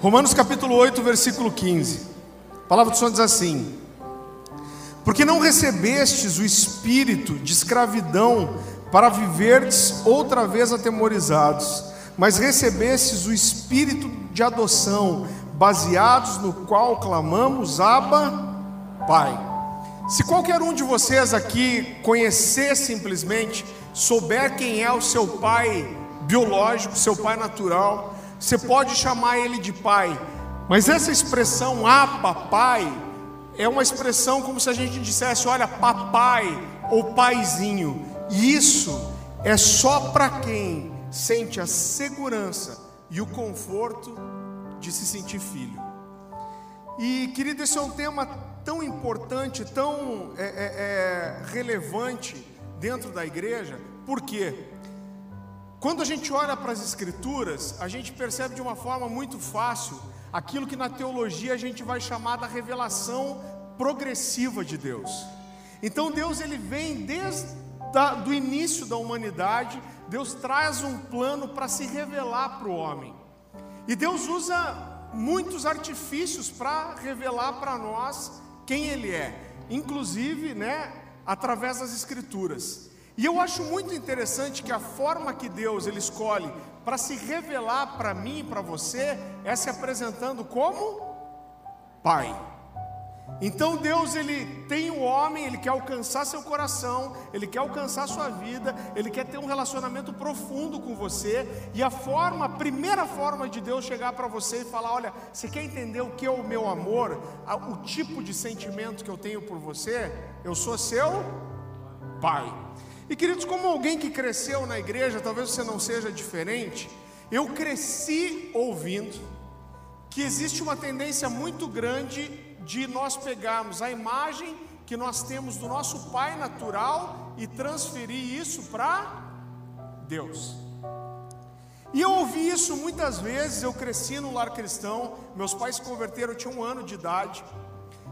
Romanos capítulo 8, versículo 15. A palavra do Senhor diz assim: Porque não recebestes o espírito de escravidão para viverdes outra vez atemorizados, mas recebestes o espírito de adoção, baseados no qual clamamos Abba, Pai. Se qualquer um de vocês aqui conhecer simplesmente, souber quem é o seu pai biológico, seu pai natural, você pode chamar ele de pai, mas essa expressão ah, papai é uma expressão como se a gente dissesse, olha, papai ou paizinho. E isso é só para quem sente a segurança e o conforto de se sentir filho. E querido, esse é um tema tão importante, tão é, é, é, relevante dentro da igreja, por quê? Quando a gente olha para as Escrituras, a gente percebe de uma forma muito fácil aquilo que na teologia a gente vai chamar da revelação progressiva de Deus. Então Deus ele vem desde o início da humanidade, Deus traz um plano para se revelar para o homem. E Deus usa muitos artifícios para revelar para nós quem Ele é, inclusive, né, através das Escrituras. E eu acho muito interessante que a forma que Deus ele escolhe para se revelar para mim e para você é se apresentando como Pai. Então Deus ele tem o homem, ele quer alcançar seu coração, ele quer alcançar sua vida, ele quer ter um relacionamento profundo com você, e a forma, a primeira forma de Deus chegar para você e falar, olha, você quer entender o que é o meu amor, o tipo de sentimento que eu tenho por você? Eu sou seu pai. E queridos, como alguém que cresceu na igreja, talvez você não seja diferente, eu cresci ouvindo que existe uma tendência muito grande de nós pegarmos a imagem que nós temos do nosso pai natural e transferir isso para Deus. E eu ouvi isso muitas vezes, eu cresci no lar cristão, meus pais se converteram, eu tinha um ano de idade.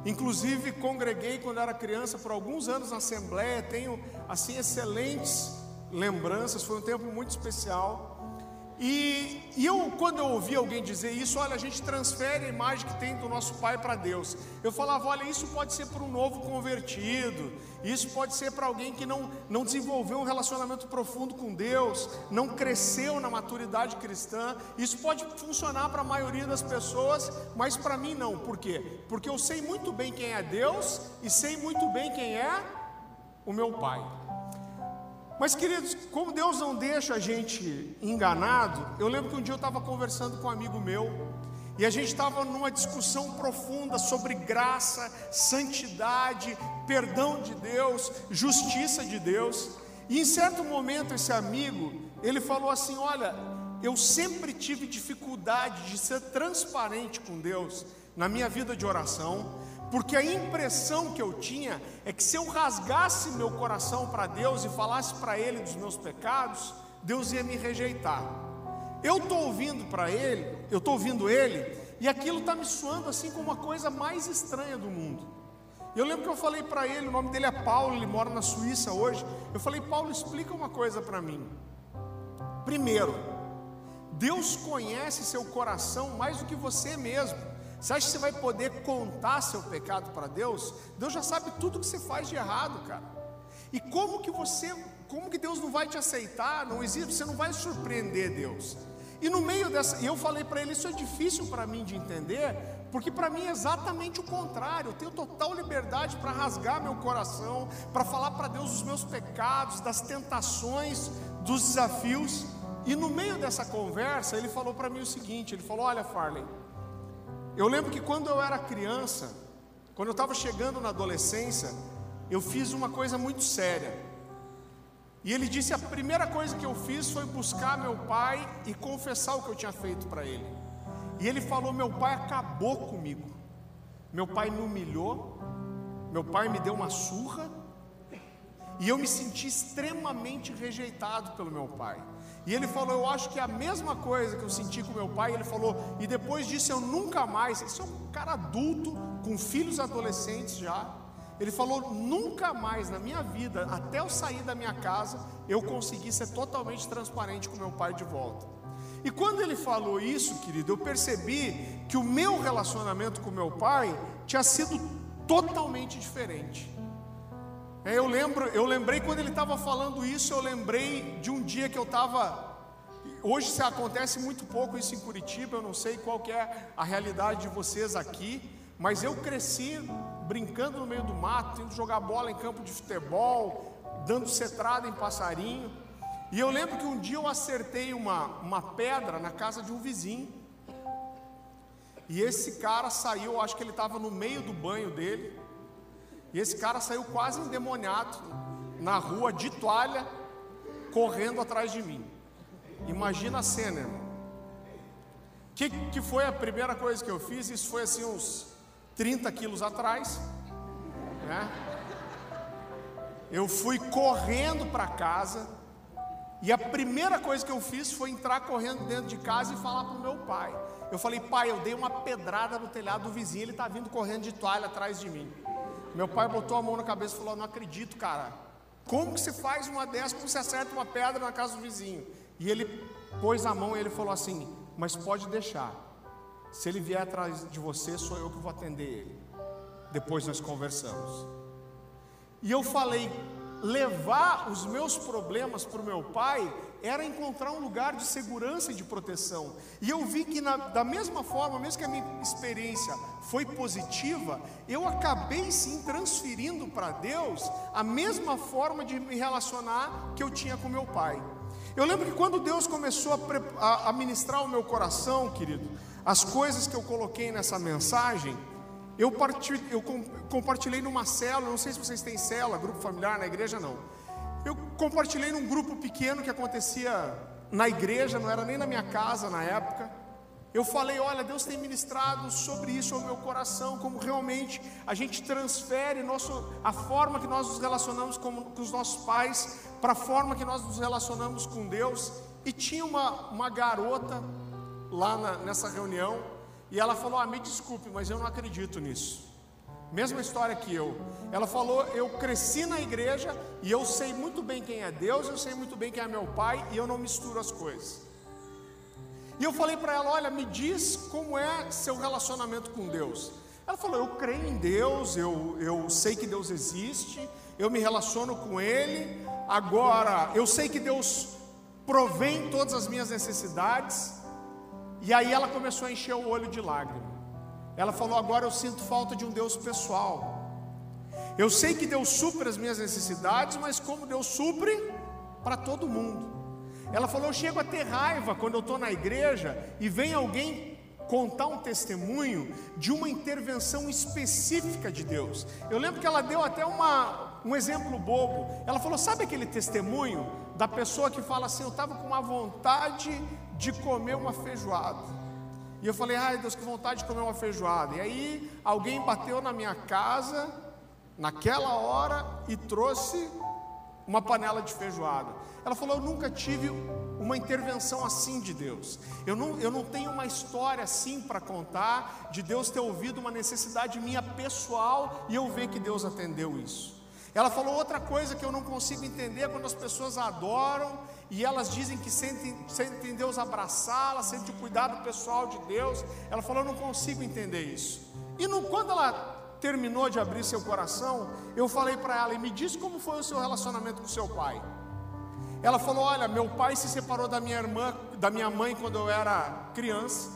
Inclusive, congreguei quando era criança por alguns anos na Assembleia, tenho assim excelentes lembranças, foi um tempo muito especial. E, e, eu, quando eu ouvi alguém dizer isso, olha, a gente transfere a imagem que tem do nosso Pai para Deus. Eu falava, olha, isso pode ser para um novo convertido, isso pode ser para alguém que não, não desenvolveu um relacionamento profundo com Deus, não cresceu na maturidade cristã. Isso pode funcionar para a maioria das pessoas, mas para mim não. Por quê? Porque eu sei muito bem quem é Deus e sei muito bem quem é o meu Pai. Mas, queridos, como Deus não deixa a gente enganado, eu lembro que um dia eu estava conversando com um amigo meu, e a gente estava numa discussão profunda sobre graça, santidade, perdão de Deus, justiça de Deus. E em certo momento esse amigo, ele falou assim: "Olha, eu sempre tive dificuldade de ser transparente com Deus na minha vida de oração, porque a impressão que eu tinha é que se eu rasgasse meu coração para Deus e falasse para Ele dos meus pecados, Deus ia me rejeitar. Eu estou ouvindo para Ele, eu estou ouvindo Ele, e aquilo está me soando assim como a coisa mais estranha do mundo. Eu lembro que eu falei para ele, o nome dele é Paulo, ele mora na Suíça hoje. Eu falei, Paulo, explica uma coisa para mim. Primeiro, Deus conhece seu coração mais do que você mesmo. Você acha que você vai poder contar seu pecado para Deus? Deus já sabe tudo que você faz de errado, cara. E como que você, como que Deus não vai te aceitar? Não existe, você não vai surpreender Deus. E no meio dessa, eu falei para ele, isso é difícil para mim de entender, porque para mim é exatamente o contrário. Eu tenho total liberdade para rasgar meu coração, para falar para Deus dos meus pecados, das tentações, dos desafios. E no meio dessa conversa, ele falou para mim o seguinte: ele falou, olha, Farley, eu lembro que quando eu era criança, quando eu estava chegando na adolescência, eu fiz uma coisa muito séria. E ele disse: a primeira coisa que eu fiz foi buscar meu pai e confessar o que eu tinha feito para ele. E ele falou: meu pai acabou comigo. Meu pai me humilhou, meu pai me deu uma surra, e eu me senti extremamente rejeitado pelo meu pai. E ele falou: Eu acho que é a mesma coisa que eu senti com meu pai. Ele falou: E depois disso eu nunca mais. Esse é um cara adulto, com filhos adolescentes já. Ele falou: Nunca mais na minha vida, até eu sair da minha casa, eu consegui ser totalmente transparente com meu pai de volta. E quando ele falou isso, querido, eu percebi que o meu relacionamento com meu pai tinha sido totalmente diferente. É, eu lembro, eu lembrei quando ele estava falando isso, eu lembrei de um dia que eu estava. Hoje se acontece muito pouco isso em Curitiba, eu não sei qual é a realidade de vocês aqui, mas eu cresci brincando no meio do mato, indo jogar bola em campo de futebol, dando cetrada em passarinho. E eu lembro que um dia eu acertei uma, uma pedra na casa de um vizinho. E esse cara saiu, acho que ele estava no meio do banho dele. E esse cara saiu quase endemoniado na rua de toalha, correndo atrás de mim. Imagina a cena, irmão. Que, que foi a primeira coisa que eu fiz? Isso foi assim uns 30 quilos atrás. Né? Eu fui correndo para casa. E a primeira coisa que eu fiz foi entrar correndo dentro de casa e falar para o meu pai. Eu falei, pai, eu dei uma pedrada no telhado do vizinho, ele está vindo correndo de toalha atrás de mim. Meu pai botou a mão na cabeça e falou: Não acredito, cara. Como que você faz uma dessa? Como você acerta uma pedra na casa do vizinho? E ele pôs a mão e ele falou assim: Mas pode deixar. Se ele vier atrás de você, sou eu que vou atender ele. Depois nós conversamos. E eu falei: levar os meus problemas para o meu pai era encontrar um lugar de segurança e de proteção. E eu vi que, na, da mesma forma, mesmo que a minha experiência foi positiva, eu acabei sim transferindo para Deus a mesma forma de me relacionar que eu tinha com meu pai. Eu lembro que quando Deus começou a, a, ministrar o meu coração, querido, as coisas que eu coloquei nessa mensagem, eu, eu compartilhei numa célula, não sei se vocês têm célula, grupo familiar na igreja, não. Eu compartilhei num grupo pequeno que acontecia na igreja, não era nem na minha casa na época. Eu falei, olha, Deus tem ministrado sobre isso ao meu coração, como realmente a gente transfere nosso, a forma que nós nos relacionamos com, com os nossos pais para a forma que nós nos relacionamos com Deus. E tinha uma, uma garota lá na, nessa reunião, e ela falou: Ah, me desculpe, mas eu não acredito nisso. Mesma história que eu. Ela falou: Eu cresci na igreja e eu sei muito bem quem é Deus, eu sei muito bem quem é meu pai e eu não misturo as coisas. E eu falei para ela: Olha, me diz como é seu relacionamento com Deus. Ela falou: Eu creio em Deus, eu, eu sei que Deus existe, eu me relaciono com Ele. Agora, eu sei que Deus provém todas as minhas necessidades. E aí ela começou a encher o olho de lágrimas. Ela falou: Agora eu sinto falta de um Deus pessoal. Eu sei que Deus supre as minhas necessidades, mas como Deus supre para todo mundo. Ela falou: Eu chego a ter raiva quando eu estou na igreja e vem alguém contar um testemunho de uma intervenção específica de Deus. Eu lembro que ela deu até uma, um exemplo bobo. Ela falou: Sabe aquele testemunho da pessoa que fala assim: Eu estava com uma vontade de comer uma feijoada. E eu falei, ai Deus, que vontade de comer uma feijoada. E aí alguém bateu na minha casa, naquela hora, e trouxe uma panela de feijoada. Ela falou, eu nunca tive uma intervenção assim de Deus. Eu não, eu não tenho uma história assim para contar de Deus ter ouvido uma necessidade minha pessoal e eu ver que Deus atendeu isso. Ela falou outra coisa que eu não consigo entender quando as pessoas adoram e elas dizem que sentem, sentem Deus abraçá-la, sentem o cuidado pessoal de Deus. Ela falou: Eu não consigo entender isso. E no, quando ela terminou de abrir seu coração, eu falei para ela: E me diz como foi o seu relacionamento com seu pai. Ela falou: Olha, meu pai se separou da minha irmã, da minha mãe quando eu era criança.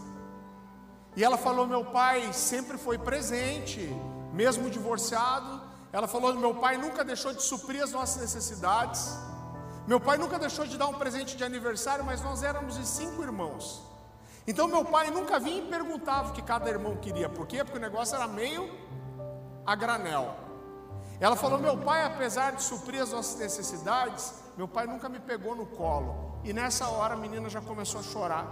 E ela falou: Meu pai sempre foi presente, mesmo divorciado. Ela falou: Meu pai nunca deixou de suprir as nossas necessidades. Meu pai nunca deixou de dar um presente de aniversário, mas nós éramos cinco irmãos. Então meu pai nunca vinha e perguntava o que cada irmão queria. Por quê? Porque o negócio era meio a granel. Ela falou: Meu pai, apesar de suprir as nossas necessidades, meu pai nunca me pegou no colo. E nessa hora a menina já começou a chorar.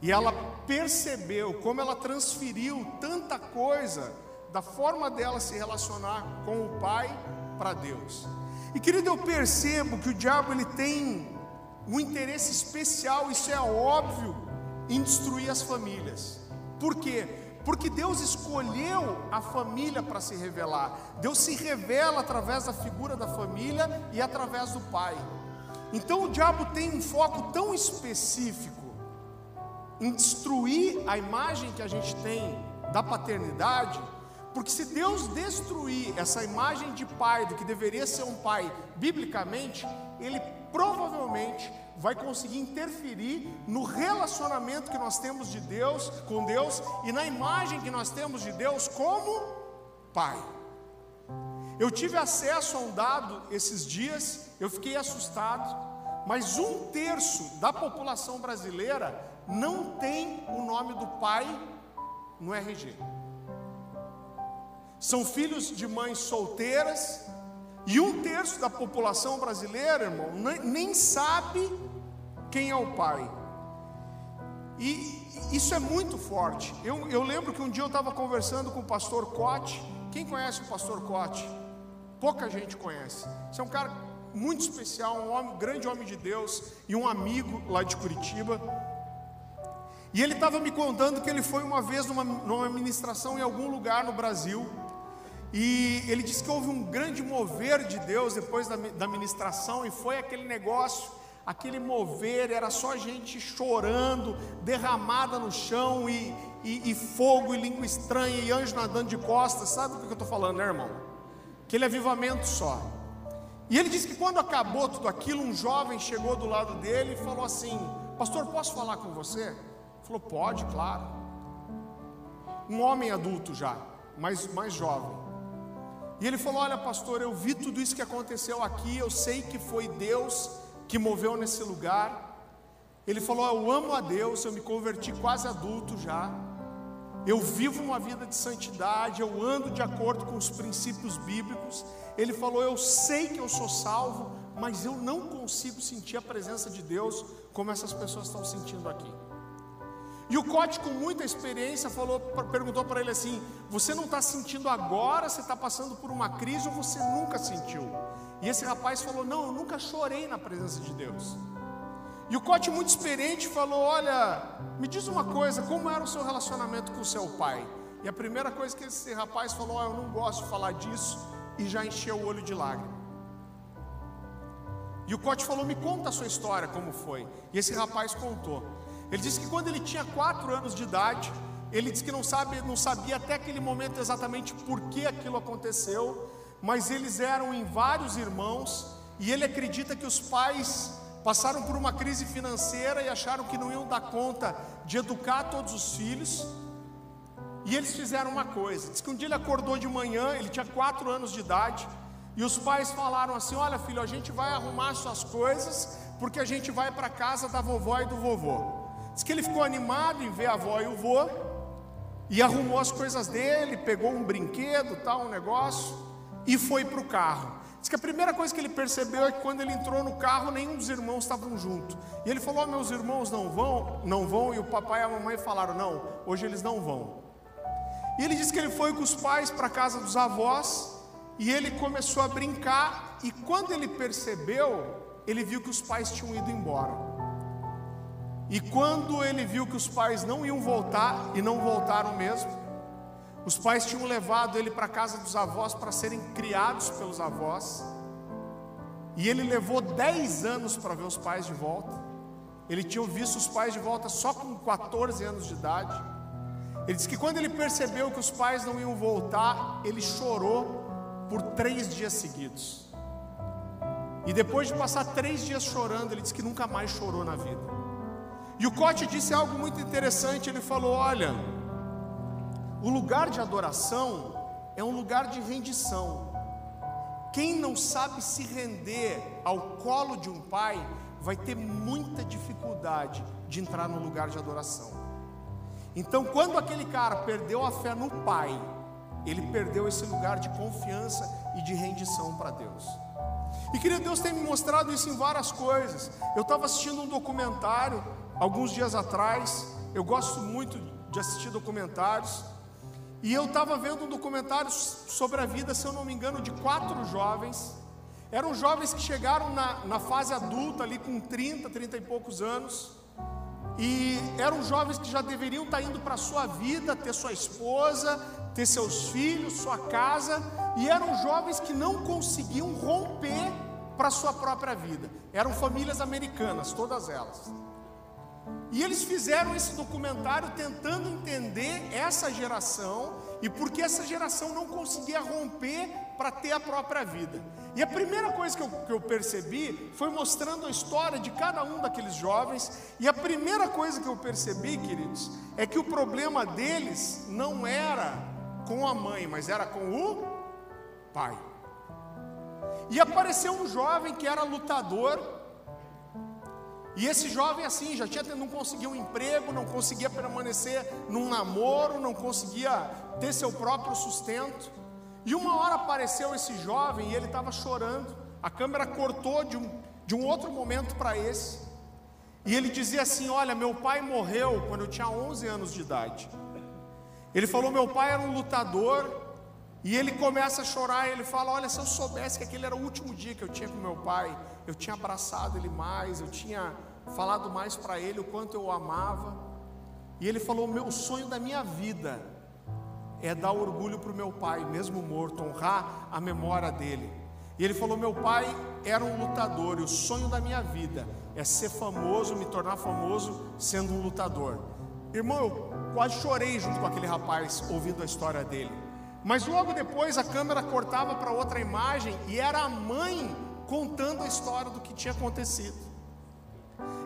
E ela percebeu como ela transferiu tanta coisa da forma dela se relacionar com o pai para Deus. E querido, eu percebo que o diabo ele tem um interesse especial, isso é óbvio, em destruir as famílias. Por quê? Porque Deus escolheu a família para se revelar. Deus se revela através da figura da família e através do pai. Então o diabo tem um foco tão específico em destruir a imagem que a gente tem da paternidade, porque se Deus destruir essa imagem de pai, do que deveria ser um pai biblicamente, ele provavelmente vai conseguir interferir no relacionamento que nós temos de Deus com Deus e na imagem que nós temos de Deus como pai. Eu tive acesso a um dado esses dias, eu fiquei assustado, mas um terço da população brasileira não tem o nome do pai no RG. São filhos de mães solteiras, e um terço da população brasileira, irmão, nem sabe quem é o pai. E isso é muito forte. Eu, eu lembro que um dia eu estava conversando com o pastor Cote. Quem conhece o pastor Cote? pouca gente conhece. Você é um cara muito especial, um homem, grande homem de Deus e um amigo lá de Curitiba. E ele estava me contando que ele foi uma vez numa, numa ministração em algum lugar no Brasil. E ele disse que houve um grande mover de Deus depois da, da ministração, e foi aquele negócio, aquele mover, era só gente chorando, derramada no chão, e, e, e fogo, e língua estranha, e anjo nadando de costas. Sabe do que eu estou falando, né, irmão? aquele avivamento só. E ele disse que quando acabou tudo aquilo, um jovem chegou do lado dele e falou assim: Pastor, posso falar com você? Ele falou: Pode, claro. Um homem adulto já, mas mais jovem. E ele falou: Olha, pastor, eu vi tudo isso que aconteceu aqui, eu sei que foi Deus que moveu nesse lugar. Ele falou: Eu amo a Deus, eu me converti quase adulto já eu vivo uma vida de santidade, eu ando de acordo com os princípios bíblicos. Ele falou: Eu sei que eu sou salvo, mas eu não consigo sentir a presença de Deus como essas pessoas estão sentindo aqui. E o Cote, com muita experiência, falou, perguntou para ele assim: Você não está sentindo agora? Você está passando por uma crise ou você nunca sentiu? E esse rapaz falou: Não, eu nunca chorei na presença de Deus. E o Cote, muito experiente, falou: Olha, me diz uma coisa, como era o seu relacionamento com o seu pai? E a primeira coisa que esse rapaz falou: oh, Eu não gosto de falar disso, e já encheu o olho de lágrimas. E o Cote falou: Me conta a sua história, como foi. E esse rapaz contou. Ele disse que quando ele tinha quatro anos de idade, ele disse que não, sabe, não sabia até aquele momento exatamente por que aquilo aconteceu, mas eles eram em vários irmãos, e ele acredita que os pais passaram por uma crise financeira e acharam que não iam dar conta de educar todos os filhos. E eles fizeram uma coisa: diz que um dia ele acordou de manhã, ele tinha quatro anos de idade, e os pais falaram assim: Olha, filho, a gente vai arrumar suas coisas, porque a gente vai para a casa da vovó e do vovô. Diz que ele ficou animado em ver a avó e o vô, e arrumou as coisas dele, pegou um brinquedo, tal, um negócio, e foi para o carro. Diz que a primeira coisa que ele percebeu é que quando ele entrou no carro, nenhum dos irmãos estavam junto. E ele falou: oh, meus irmãos não vão, não vão, e o papai e a mamãe falaram: não, hoje eles não vão. E ele disse que ele foi com os pais para a casa dos avós, e ele começou a brincar, e quando ele percebeu, ele viu que os pais tinham ido embora. E quando ele viu que os pais não iam voltar, e não voltaram mesmo, os pais tinham levado ele para a casa dos avós para serem criados pelos avós. E ele levou 10 anos para ver os pais de volta. Ele tinha visto os pais de volta só com 14 anos de idade. Ele disse que quando ele percebeu que os pais não iam voltar, ele chorou por três dias seguidos. E depois de passar três dias chorando, ele disse que nunca mais chorou na vida. E o Cote disse algo muito interessante. Ele falou: Olha, o lugar de adoração é um lugar de rendição. Quem não sabe se render ao colo de um pai vai ter muita dificuldade de entrar no lugar de adoração. Então, quando aquele cara perdeu a fé no pai, ele perdeu esse lugar de confiança e de rendição para Deus. E queria Deus tem me mostrado isso em várias coisas. Eu estava assistindo um documentário alguns dias atrás. Eu gosto muito de assistir documentários. E eu estava vendo um documentário sobre a vida, se eu não me engano, de quatro jovens. Eram jovens que chegaram na, na fase adulta, ali com 30, 30 e poucos anos. E eram jovens que já deveriam estar tá indo para a sua vida, ter sua esposa, ter seus filhos, sua casa. E eram jovens que não conseguiam romper para a sua própria vida. Eram famílias americanas, todas elas. E eles fizeram esse documentário tentando entender essa geração e por que essa geração não conseguia romper para ter a própria vida. E a primeira coisa que eu, que eu percebi foi mostrando a história de cada um daqueles jovens. E a primeira coisa que eu percebi, queridos, é que o problema deles não era com a mãe, mas era com o pai. E apareceu um jovem que era lutador. E esse jovem assim, já tinha não conseguia um emprego, não conseguia permanecer num namoro, não conseguia ter seu próprio sustento. E uma hora apareceu esse jovem e ele estava chorando. A câmera cortou de um, de um outro momento para esse. E ele dizia assim: Olha, meu pai morreu quando eu tinha 11 anos de idade. Ele falou: Meu pai era um lutador e ele começa a chorar, e ele fala: Olha, se eu soubesse que aquele era o último dia que eu tinha com meu pai, eu tinha abraçado ele mais, eu tinha falado mais para ele o quanto eu o amava. E ele falou: Meu sonho da minha vida é dar orgulho para o meu pai, mesmo morto, honrar a memória dele. E ele falou: Meu pai era um lutador, e o sonho da minha vida é ser famoso, me tornar famoso sendo um lutador. Irmão, eu quase chorei junto com aquele rapaz ouvindo a história dele. Mas logo depois a câmera cortava para outra imagem e era a mãe contando a história do que tinha acontecido.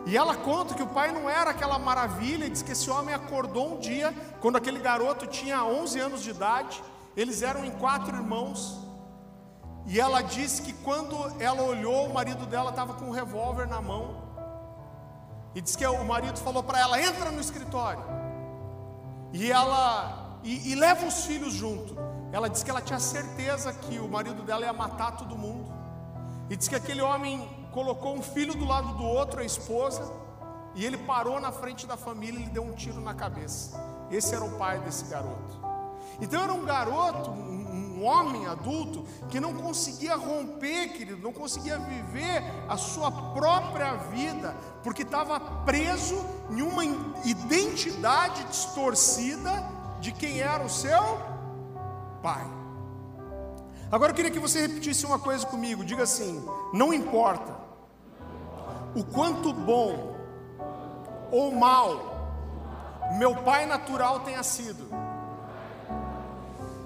E ela conta que o pai não era aquela maravilha, e diz que esse homem acordou um dia, quando aquele garoto tinha 11 anos de idade, eles eram em quatro irmãos. E ela disse que quando ela olhou, o marido dela estava com um revólver na mão. E diz que o marido falou para ela: entra no escritório. E ela e, e leva os filhos junto. Ela disse que ela tinha certeza que o marido dela ia matar todo mundo. E disse que aquele homem colocou um filho do lado do outro, a esposa, e ele parou na frente da família e lhe deu um tiro na cabeça. Esse era o pai desse garoto. Então era um garoto, um homem adulto, que não conseguia romper, querido, não conseguia viver a sua própria vida, porque estava preso em uma identidade distorcida de quem era o seu pai. Agora eu queria que você repetisse uma coisa comigo. Diga assim: não importa o quanto bom ou mal meu pai natural tenha sido,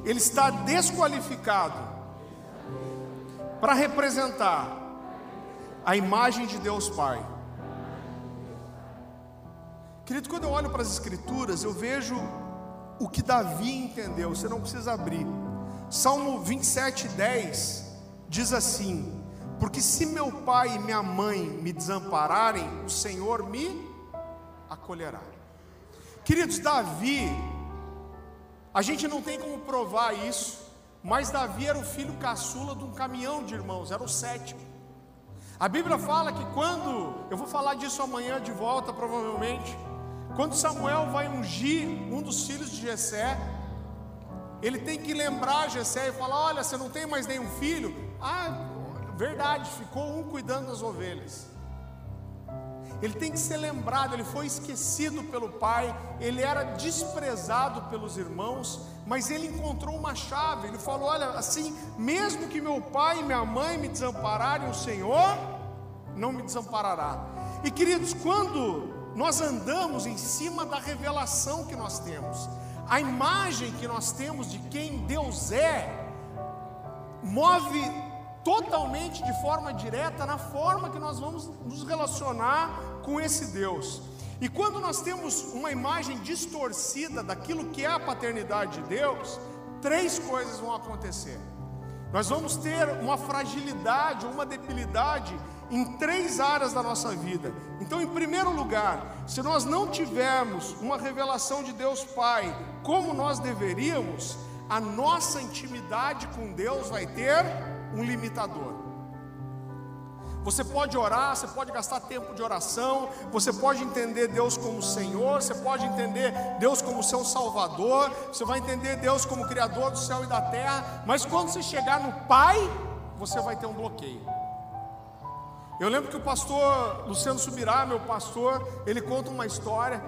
ele está desqualificado para representar a imagem de Deus Pai. Querido, quando eu olho para as Escrituras, eu vejo o que Davi entendeu, você não precisa abrir. Salmo 27, 10 diz assim: Porque se meu pai e minha mãe me desampararem, o Senhor me acolherá. Queridos, Davi, a gente não tem como provar isso, mas Davi era o filho caçula de um caminhão de irmãos, era o sétimo. A Bíblia fala que quando, eu vou falar disso amanhã de volta, provavelmente. Quando Samuel vai ungir um dos filhos de Jessé, ele tem que lembrar Jessé e falar: "Olha, você não tem mais nenhum filho?" Ah, verdade, ficou um cuidando das ovelhas. Ele tem que ser lembrado, ele foi esquecido pelo pai, ele era desprezado pelos irmãos, mas ele encontrou uma chave. Ele falou: Olha, assim, mesmo que meu pai e minha mãe me desampararem, o Senhor não me desamparará. E queridos, quando nós andamos em cima da revelação que nós temos. A imagem que nós temos de quem Deus é move totalmente de forma direta na forma que nós vamos nos relacionar com esse Deus. E quando nós temos uma imagem distorcida daquilo que é a paternidade de Deus, três coisas vão acontecer. Nós vamos ter uma fragilidade, uma debilidade em três áreas da nossa vida. Então, em primeiro lugar, se nós não tivermos uma revelação de Deus Pai como nós deveríamos, a nossa intimidade com Deus vai ter um limitador. Você pode orar, você pode gastar tempo de oração, você pode entender Deus como Senhor, você pode entender Deus como seu Salvador, você vai entender Deus como Criador do céu e da terra, mas quando você chegar no Pai, você vai ter um bloqueio. Eu lembro que o pastor Luciano Subirá, meu pastor, ele conta uma história.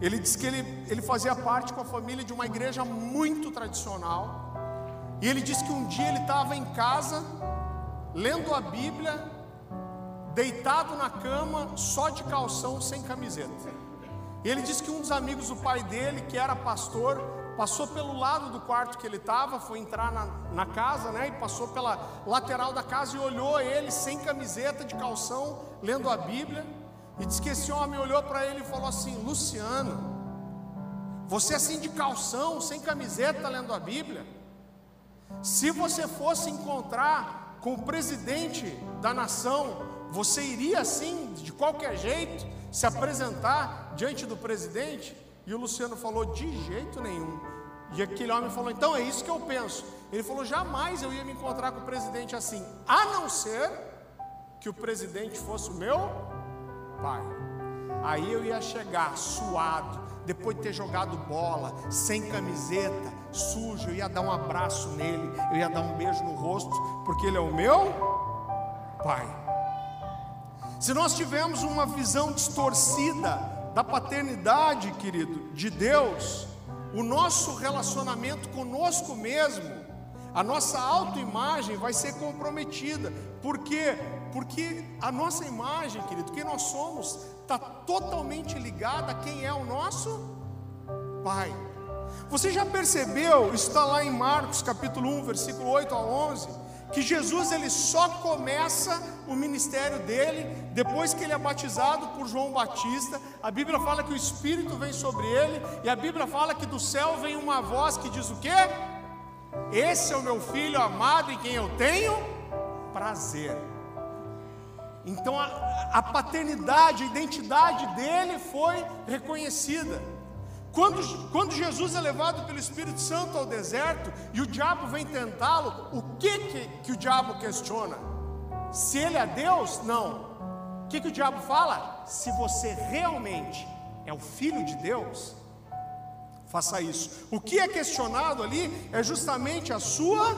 Ele diz que ele, ele fazia parte com a família de uma igreja muito tradicional. E ele disse que um dia ele estava em casa, lendo a Bíblia, deitado na cama, só de calção, sem camiseta. E ele disse que um dos amigos do pai dele, que era pastor, passou pelo lado do quarto que ele estava, foi entrar na, na casa, né? E passou pela lateral da casa e olhou ele sem camiseta, de calção, lendo a Bíblia. E disse que esse homem olhou para ele e falou assim: Luciano, você assim de calção, sem camiseta, lendo a Bíblia? Se você fosse encontrar com o presidente da nação, você iria assim, de qualquer jeito, se apresentar diante do presidente? E o Luciano falou: de jeito nenhum. E aquele homem falou: então é isso que eu penso. Ele falou: jamais eu ia me encontrar com o presidente assim, a não ser que o presidente fosse o meu pai. Aí eu ia chegar suado, depois de ter jogado bola, sem camiseta, sujo, eu ia dar um abraço nele, eu ia dar um beijo no rosto, porque ele é o meu pai. Se nós tivermos uma visão distorcida da paternidade, querido, de Deus, o nosso relacionamento conosco mesmo, a nossa autoimagem vai ser comprometida. Por quê? Porque a nossa imagem, querido, quem nós somos, está totalmente ligada a quem é o nosso Pai. Você já percebeu, está lá em Marcos capítulo 1, versículo 8 a 11, que Jesus ele só começa o ministério dele depois que ele é batizado por João Batista. A Bíblia fala que o Espírito vem sobre ele e a Bíblia fala que do céu vem uma voz que diz o quê? Esse é o meu filho amado em quem eu tenho prazer. Então a, a paternidade, a identidade dele foi reconhecida. Quando, quando, Jesus é levado pelo Espírito Santo ao deserto e o diabo vem tentá-lo, o que, que, que, o diabo questiona? Se ele é Deus? Não. O que, que o diabo fala? Se você realmente é o filho de Deus, faça isso. O que é questionado ali é justamente a sua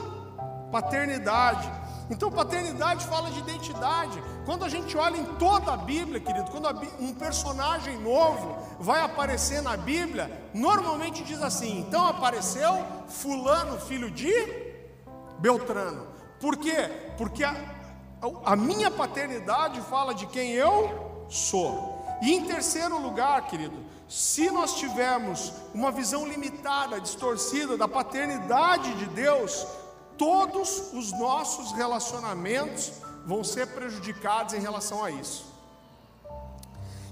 paternidade. Então, paternidade fala de identidade. Quando a gente olha em toda a Bíblia, querido, quando um personagem novo vai aparecer na Bíblia, normalmente diz assim: então apareceu Fulano, filho de Beltrano. Por quê? Porque a, a minha paternidade fala de quem eu sou. E em terceiro lugar, querido, se nós tivermos uma visão limitada, distorcida da paternidade de Deus, todos os nossos relacionamentos vão ser prejudicados em relação a isso.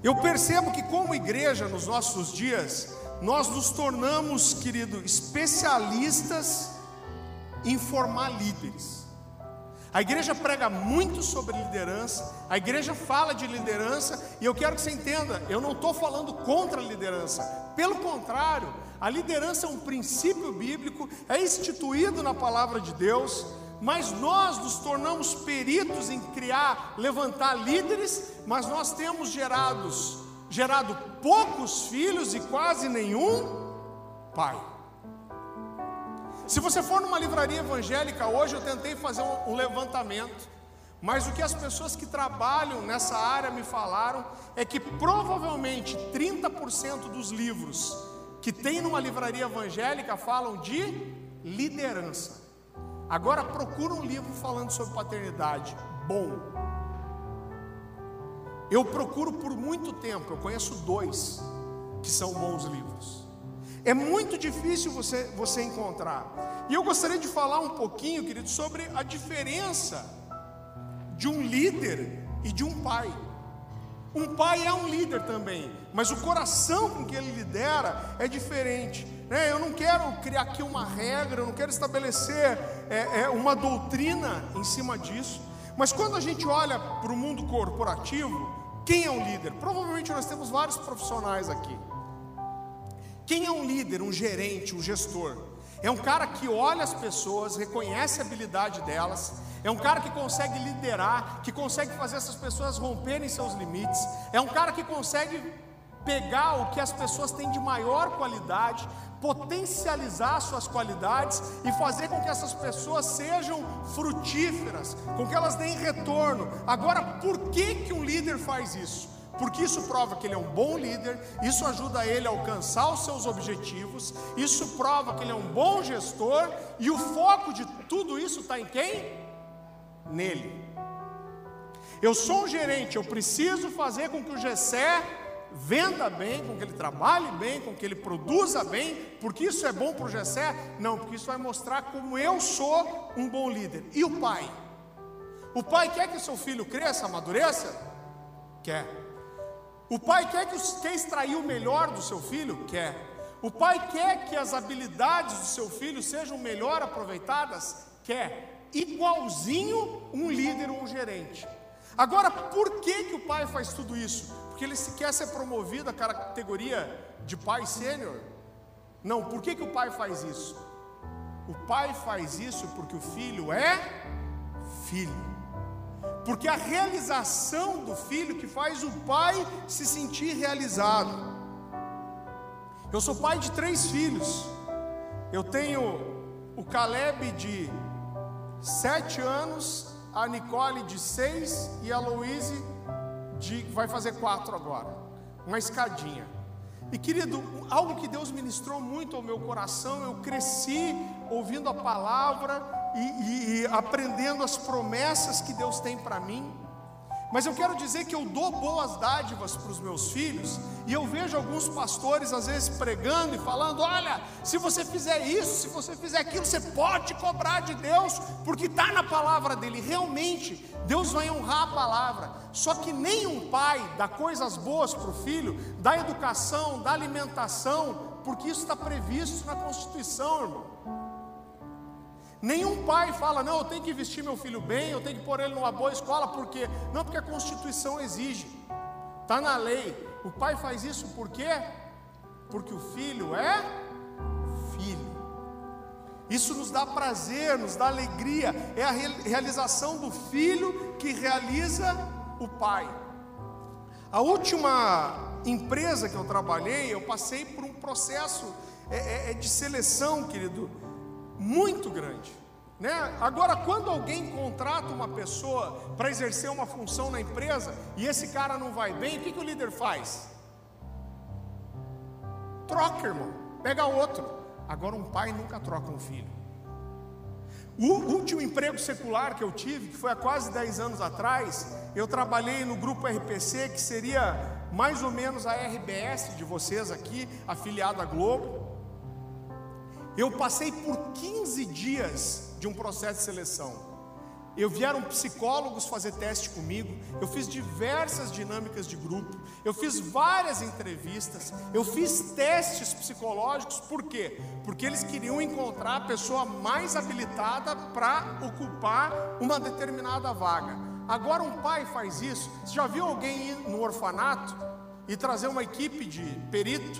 Eu percebo que, como igreja, nos nossos dias, nós nos tornamos, querido, especialistas em formar líderes. A igreja prega muito sobre liderança, a igreja fala de liderança, e eu quero que você entenda: eu não estou falando contra a liderança, pelo contrário, a liderança é um princípio bíblico, é instituído na palavra de Deus, mas nós nos tornamos peritos em criar, levantar líderes, mas nós temos gerados, gerado poucos filhos e quase nenhum pai. Se você for numa livraria evangélica hoje, eu tentei fazer um, levantamento, mas o que as pessoas que trabalham nessa área me falaram é que provavelmente 30% dos livros que tem numa livraria evangélica falam de liderança. Agora procura um livro falando sobre paternidade, bom. Eu procuro por muito tempo, eu conheço dois que são bons livros. É muito difícil você, você encontrar. E eu gostaria de falar um pouquinho, querido, sobre a diferença de um líder e de um pai. Um pai é um líder também, mas o coração com que ele lidera é diferente. Né? Eu não quero criar aqui uma regra, eu não quero estabelecer é, é, uma doutrina em cima disso. Mas quando a gente olha para o mundo corporativo, quem é um líder? Provavelmente nós temos vários profissionais aqui. Quem é um líder, um gerente, um gestor? É um cara que olha as pessoas, reconhece a habilidade delas, é um cara que consegue liderar, que consegue fazer essas pessoas romperem seus limites, é um cara que consegue pegar o que as pessoas têm de maior qualidade, potencializar suas qualidades e fazer com que essas pessoas sejam frutíferas, com que elas deem retorno. Agora, por que que um líder faz isso? porque isso prova que ele é um bom líder, isso ajuda ele a alcançar os seus objetivos, isso prova que ele é um bom gestor, e o foco de tudo isso está em quem? Nele. Eu sou um gerente, eu preciso fazer com que o Gessé venda bem, com que ele trabalhe bem, com que ele produza bem, porque isso é bom para o Gessé? Não, porque isso vai mostrar como eu sou um bom líder. E o pai? O pai quer que seu filho cresça, amadureça? Quer. O pai quer, que, quer extrair o melhor do seu filho? Quer. O pai quer que as habilidades do seu filho sejam melhor aproveitadas? Quer. Igualzinho um líder ou um gerente. Agora, por que, que o pai faz tudo isso? Porque ele se quer ser promovido à categoria de pai sênior? Não, por que, que o pai faz isso? O pai faz isso porque o filho é filho. Porque a realização do filho que faz o pai se sentir realizado. Eu sou pai de três filhos. Eu tenho o Caleb de sete anos, a Nicole de seis e a Louise de vai fazer quatro agora. Uma escadinha. E querido, algo que Deus ministrou muito ao meu coração, eu cresci ouvindo a palavra e, e, e aprendendo as promessas que Deus tem para mim. Mas eu quero dizer que eu dou boas dádivas para os meus filhos, e eu vejo alguns pastores às vezes pregando e falando: olha, se você fizer isso, se você fizer aquilo, você pode cobrar de Deus, porque está na palavra dele. Realmente, Deus vai honrar a palavra. Só que nenhum pai dá coisas boas para o filho, dá educação, dá alimentação, porque isso está previsto na Constituição, irmão. Nenhum pai fala, não, eu tenho que vestir meu filho bem, eu tenho que pôr ele numa boa escola, por quê? Não, porque a Constituição exige, está na lei. O pai faz isso por quê? Porque o filho é filho. Isso nos dá prazer, nos dá alegria, é a realização do filho que realiza o pai. A última empresa que eu trabalhei, eu passei por um processo é, é, é de seleção, querido muito grande. Né? Agora, quando alguém contrata uma pessoa para exercer uma função na empresa e esse cara não vai bem, o que, que o líder faz? Troca, irmão, pega outro. Agora, um pai nunca troca um filho. O último emprego secular que eu tive, que foi há quase 10 anos atrás, eu trabalhei no grupo RPC, que seria mais ou menos a RBS de vocês aqui, afiliada à Globo. Eu passei por 15 dias de um processo de seleção. Eu vieram psicólogos fazer teste comigo, eu fiz diversas dinâmicas de grupo, eu fiz várias entrevistas, eu fiz testes psicológicos, por quê? Porque eles queriam encontrar a pessoa mais habilitada para ocupar uma determinada vaga. Agora um pai faz isso. Você já viu alguém ir no orfanato e trazer uma equipe de perito,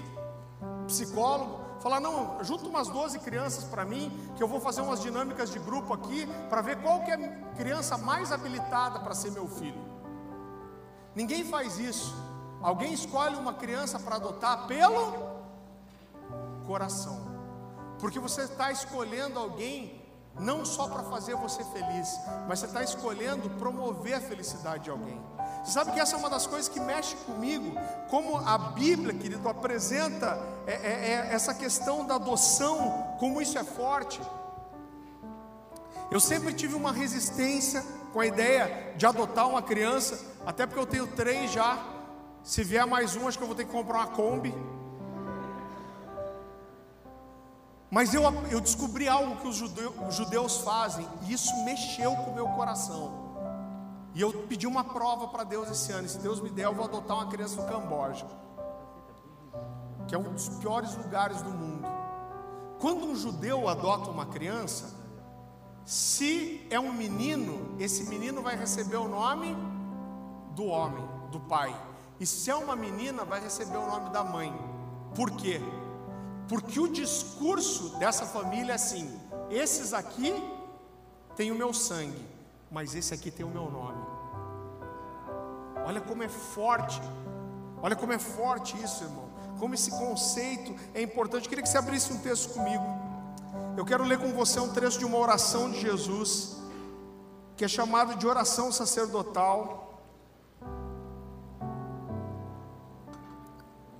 psicólogo, Falar, não, junta umas 12 crianças para mim, que eu vou fazer umas dinâmicas de grupo aqui, para ver qual que é a criança mais habilitada para ser meu filho. Ninguém faz isso. Alguém escolhe uma criança para adotar pelo coração. Porque você está escolhendo alguém não só para fazer você feliz, mas você está escolhendo promover a felicidade de alguém. Você sabe que essa é uma das coisas que mexe comigo, como a Bíblia, querido, apresenta é, é, é essa questão da adoção, como isso é forte. Eu sempre tive uma resistência com a ideia de adotar uma criança, até porque eu tenho três já. Se vier mais um, acho que eu vou ter que comprar uma Kombi. Mas eu, eu descobri algo que os judeus, os judeus fazem, e isso mexeu com o meu coração. E eu pedi uma prova para Deus esse ano. Se Deus me der, eu vou adotar uma criança no Camboja, que é um dos piores lugares do mundo. Quando um judeu adota uma criança, se é um menino, esse menino vai receber o nome do homem, do pai. E se é uma menina, vai receber o nome da mãe. Por quê? Porque o discurso dessa família é assim: esses aqui têm o meu sangue, mas esse aqui tem o meu nome. Olha como é forte, olha como é forte isso, irmão. Como esse conceito é importante. Eu queria que você abrisse um texto comigo. Eu quero ler com você um trecho de uma oração de Jesus, que é chamado de oração sacerdotal.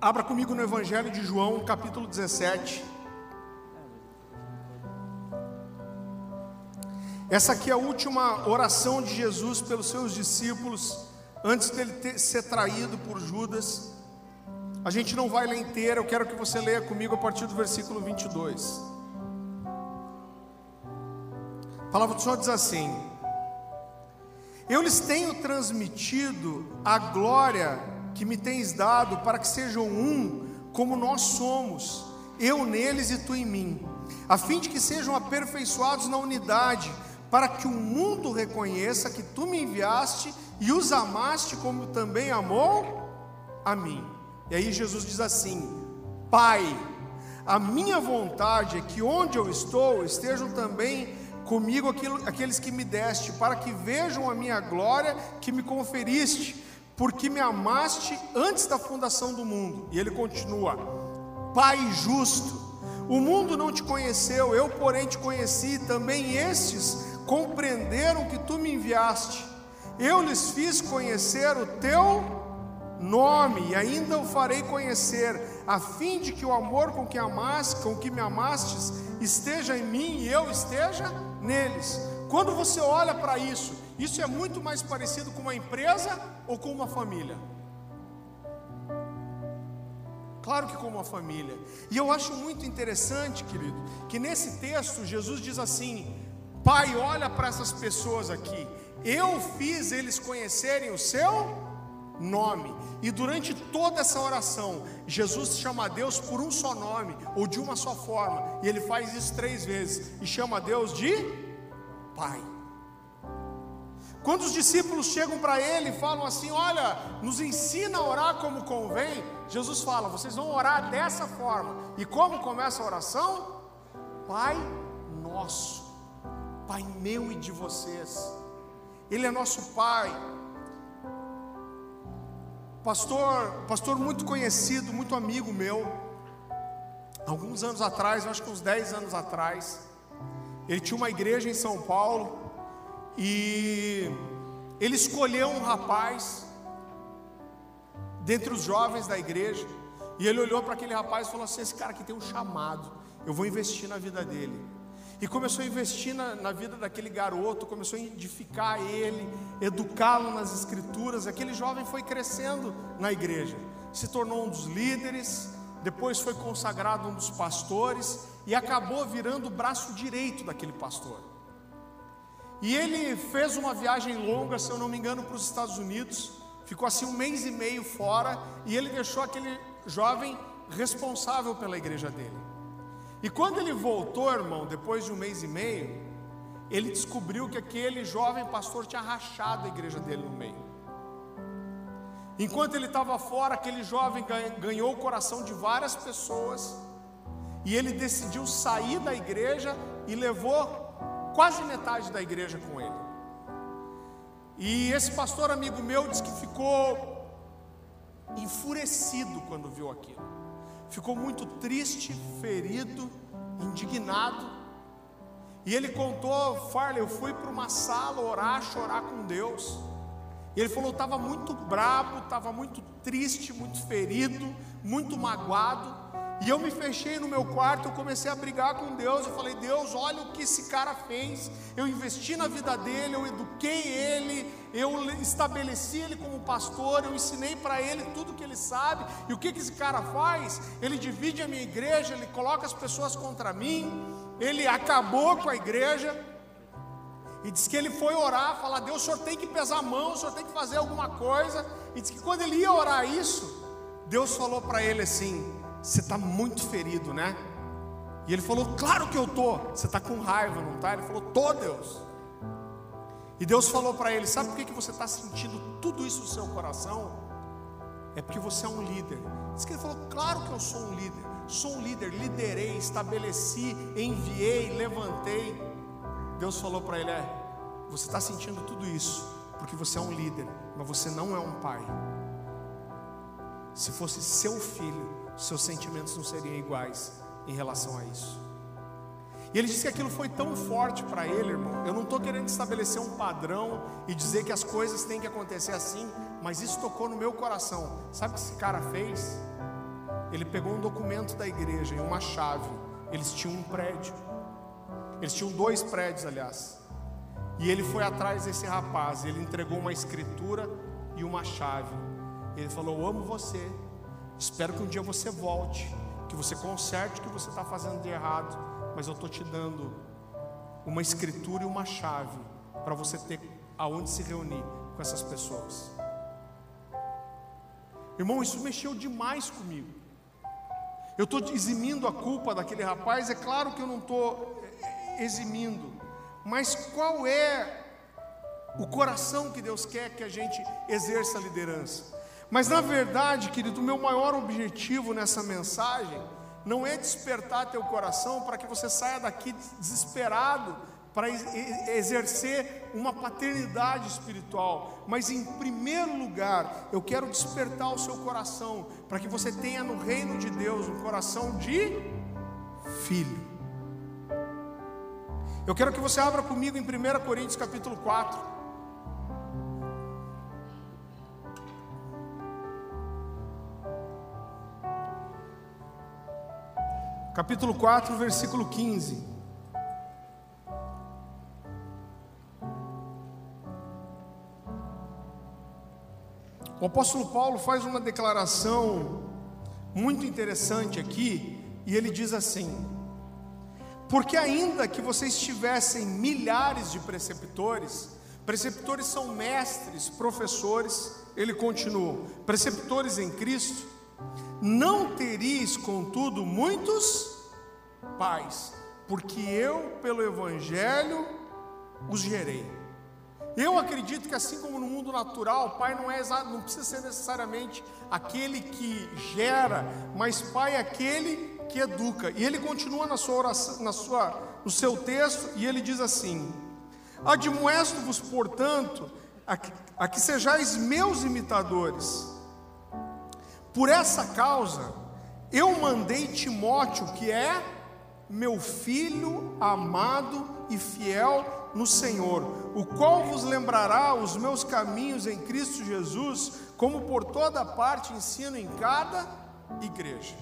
Abra comigo no Evangelho de João, capítulo 17. Essa aqui é a última oração de Jesus pelos seus discípulos, antes dele ter, ser traído por Judas. A gente não vai ler inteira, eu quero que você leia comigo a partir do versículo 22. A palavra do Senhor diz assim: Eu lhes tenho transmitido a glória que me tens dado, para que sejam um como nós somos, eu neles e tu em mim, a fim de que sejam aperfeiçoados na unidade para que o mundo reconheça que tu me enviaste e os amaste como também amou a mim. E aí Jesus diz assim: Pai, a minha vontade é que onde eu estou estejam também comigo aqueles que me deste, para que vejam a minha glória que me conferiste, porque me amaste antes da fundação do mundo. E ele continua: Pai justo, o mundo não te conheceu, eu porém te conheci, também estes compreenderam que tu me enviaste. Eu lhes fiz conhecer o teu nome e ainda o farei conhecer, a fim de que o amor com que amaste, com que me amastes, esteja em mim e eu esteja neles. Quando você olha para isso, isso é muito mais parecido com uma empresa ou com uma família? Claro que com uma família. E eu acho muito interessante, querido, que nesse texto Jesus diz assim: Pai, olha para essas pessoas aqui. Eu fiz eles conhecerem o seu nome. E durante toda essa oração, Jesus chama a Deus por um só nome, ou de uma só forma. E ele faz isso três vezes. E chama a Deus de Pai. Quando os discípulos chegam para ele e falam assim: Olha, nos ensina a orar como convém. Jesus fala: Vocês vão orar dessa forma. E como começa a oração? Pai nosso Pai meu e de vocês. Ele é nosso Pai. Pastor, pastor muito conhecido, muito amigo meu. Alguns anos atrás, acho que uns 10 anos atrás, ele tinha uma igreja em São Paulo e ele escolheu um rapaz dentre os jovens da igreja. E ele olhou para aquele rapaz e falou assim: Esse cara aqui tem um chamado, eu vou investir na vida dele. E começou a investir na, na vida daquele garoto, começou a edificar ele, educá-lo nas escrituras. Aquele jovem foi crescendo na igreja, se tornou um dos líderes, depois foi consagrado um dos pastores e acabou virando o braço direito daquele pastor. E ele fez uma viagem longa, se eu não me engano, para os Estados Unidos, ficou assim um mês e meio fora, e ele deixou aquele jovem responsável pela igreja dele. E quando ele voltou, irmão, depois de um mês e meio, ele descobriu que aquele jovem pastor tinha rachado a igreja dele no meio. Enquanto ele estava fora, aquele jovem ganhou o coração de várias pessoas, e ele decidiu sair da igreja e levou quase metade da igreja com ele. E esse pastor amigo meu disse que ficou enfurecido quando viu aquilo ficou muito triste, ferido, indignado. E ele contou, Farley, eu fui para uma sala orar, chorar com Deus. E ele falou, estava muito bravo, estava muito triste, muito ferido, muito magoado. E eu me fechei no meu quarto, eu comecei a brigar com Deus. Eu falei: Deus, olha o que esse cara fez. Eu investi na vida dele, eu eduquei ele, eu estabeleci ele como pastor, eu ensinei para ele tudo que ele sabe. E o que, que esse cara faz? Ele divide a minha igreja, ele coloca as pessoas contra mim, ele acabou com a igreja. E diz que ele foi orar, falar: Deus, o senhor tem que pesar a mão, o senhor tem que fazer alguma coisa. E diz que quando ele ia orar isso, Deus falou para ele assim: você está muito ferido, né? E ele falou: Claro que eu tô. Você está com raiva, não está? Ele falou: Tô, Deus. E Deus falou para ele: Sabe por que, que você está sentindo tudo isso no seu coração? É porque você é um líder. Diz que ele falou: Claro que eu sou um líder. Sou um líder, liderei, estabeleci, enviei, levantei. Deus falou para ele: É, você está sentindo tudo isso porque você é um líder, mas você não é um pai. Se fosse seu filho, seus sentimentos não seriam iguais em relação a isso. E ele disse que aquilo foi tão forte para ele, irmão. Eu não estou querendo estabelecer um padrão e dizer que as coisas têm que acontecer assim, mas isso tocou no meu coração. Sabe o que esse cara fez? Ele pegou um documento da igreja e uma chave. Eles tinham um prédio. Eles tinham dois prédios, aliás. E ele foi atrás desse rapaz, ele entregou uma escritura e uma chave. Ele falou: Eu amo você, espero que um dia você volte, que você conserte o que você está fazendo de errado, mas eu estou te dando uma escritura e uma chave para você ter aonde se reunir com essas pessoas. Irmão, isso mexeu demais comigo. Eu estou eximindo a culpa daquele rapaz, é claro que eu não estou eh, eximindo, mas qual é o coração que Deus quer que a gente exerça a liderança? Mas na verdade, querido, o meu maior objetivo nessa mensagem não é despertar teu coração para que você saia daqui desesperado para exercer uma paternidade espiritual, mas em primeiro lugar, eu quero despertar o seu coração para que você tenha no reino de Deus um coração de filho. Eu quero que você abra comigo em 1 Coríntios capítulo 4. Capítulo 4, versículo 15. O apóstolo Paulo faz uma declaração muito interessante aqui, e ele diz assim: Porque ainda que vocês tivessem milhares de preceptores, preceptores são mestres, professores, ele continua, preceptores em Cristo, não teríeis, contudo, muitos pais, porque eu, pelo Evangelho, os gerei. Eu acredito que assim como no mundo natural, pai não é não precisa ser necessariamente aquele que gera, mas pai é aquele que educa. E ele continua na sua oração, na sua, no seu texto e ele diz assim: Admoesto-vos, portanto, a que, a que sejais meus imitadores. Por essa causa, eu mandei Timóteo, que é meu filho amado e fiel no Senhor, o qual vos lembrará os meus caminhos em Cristo Jesus, como por toda parte ensino em cada igreja.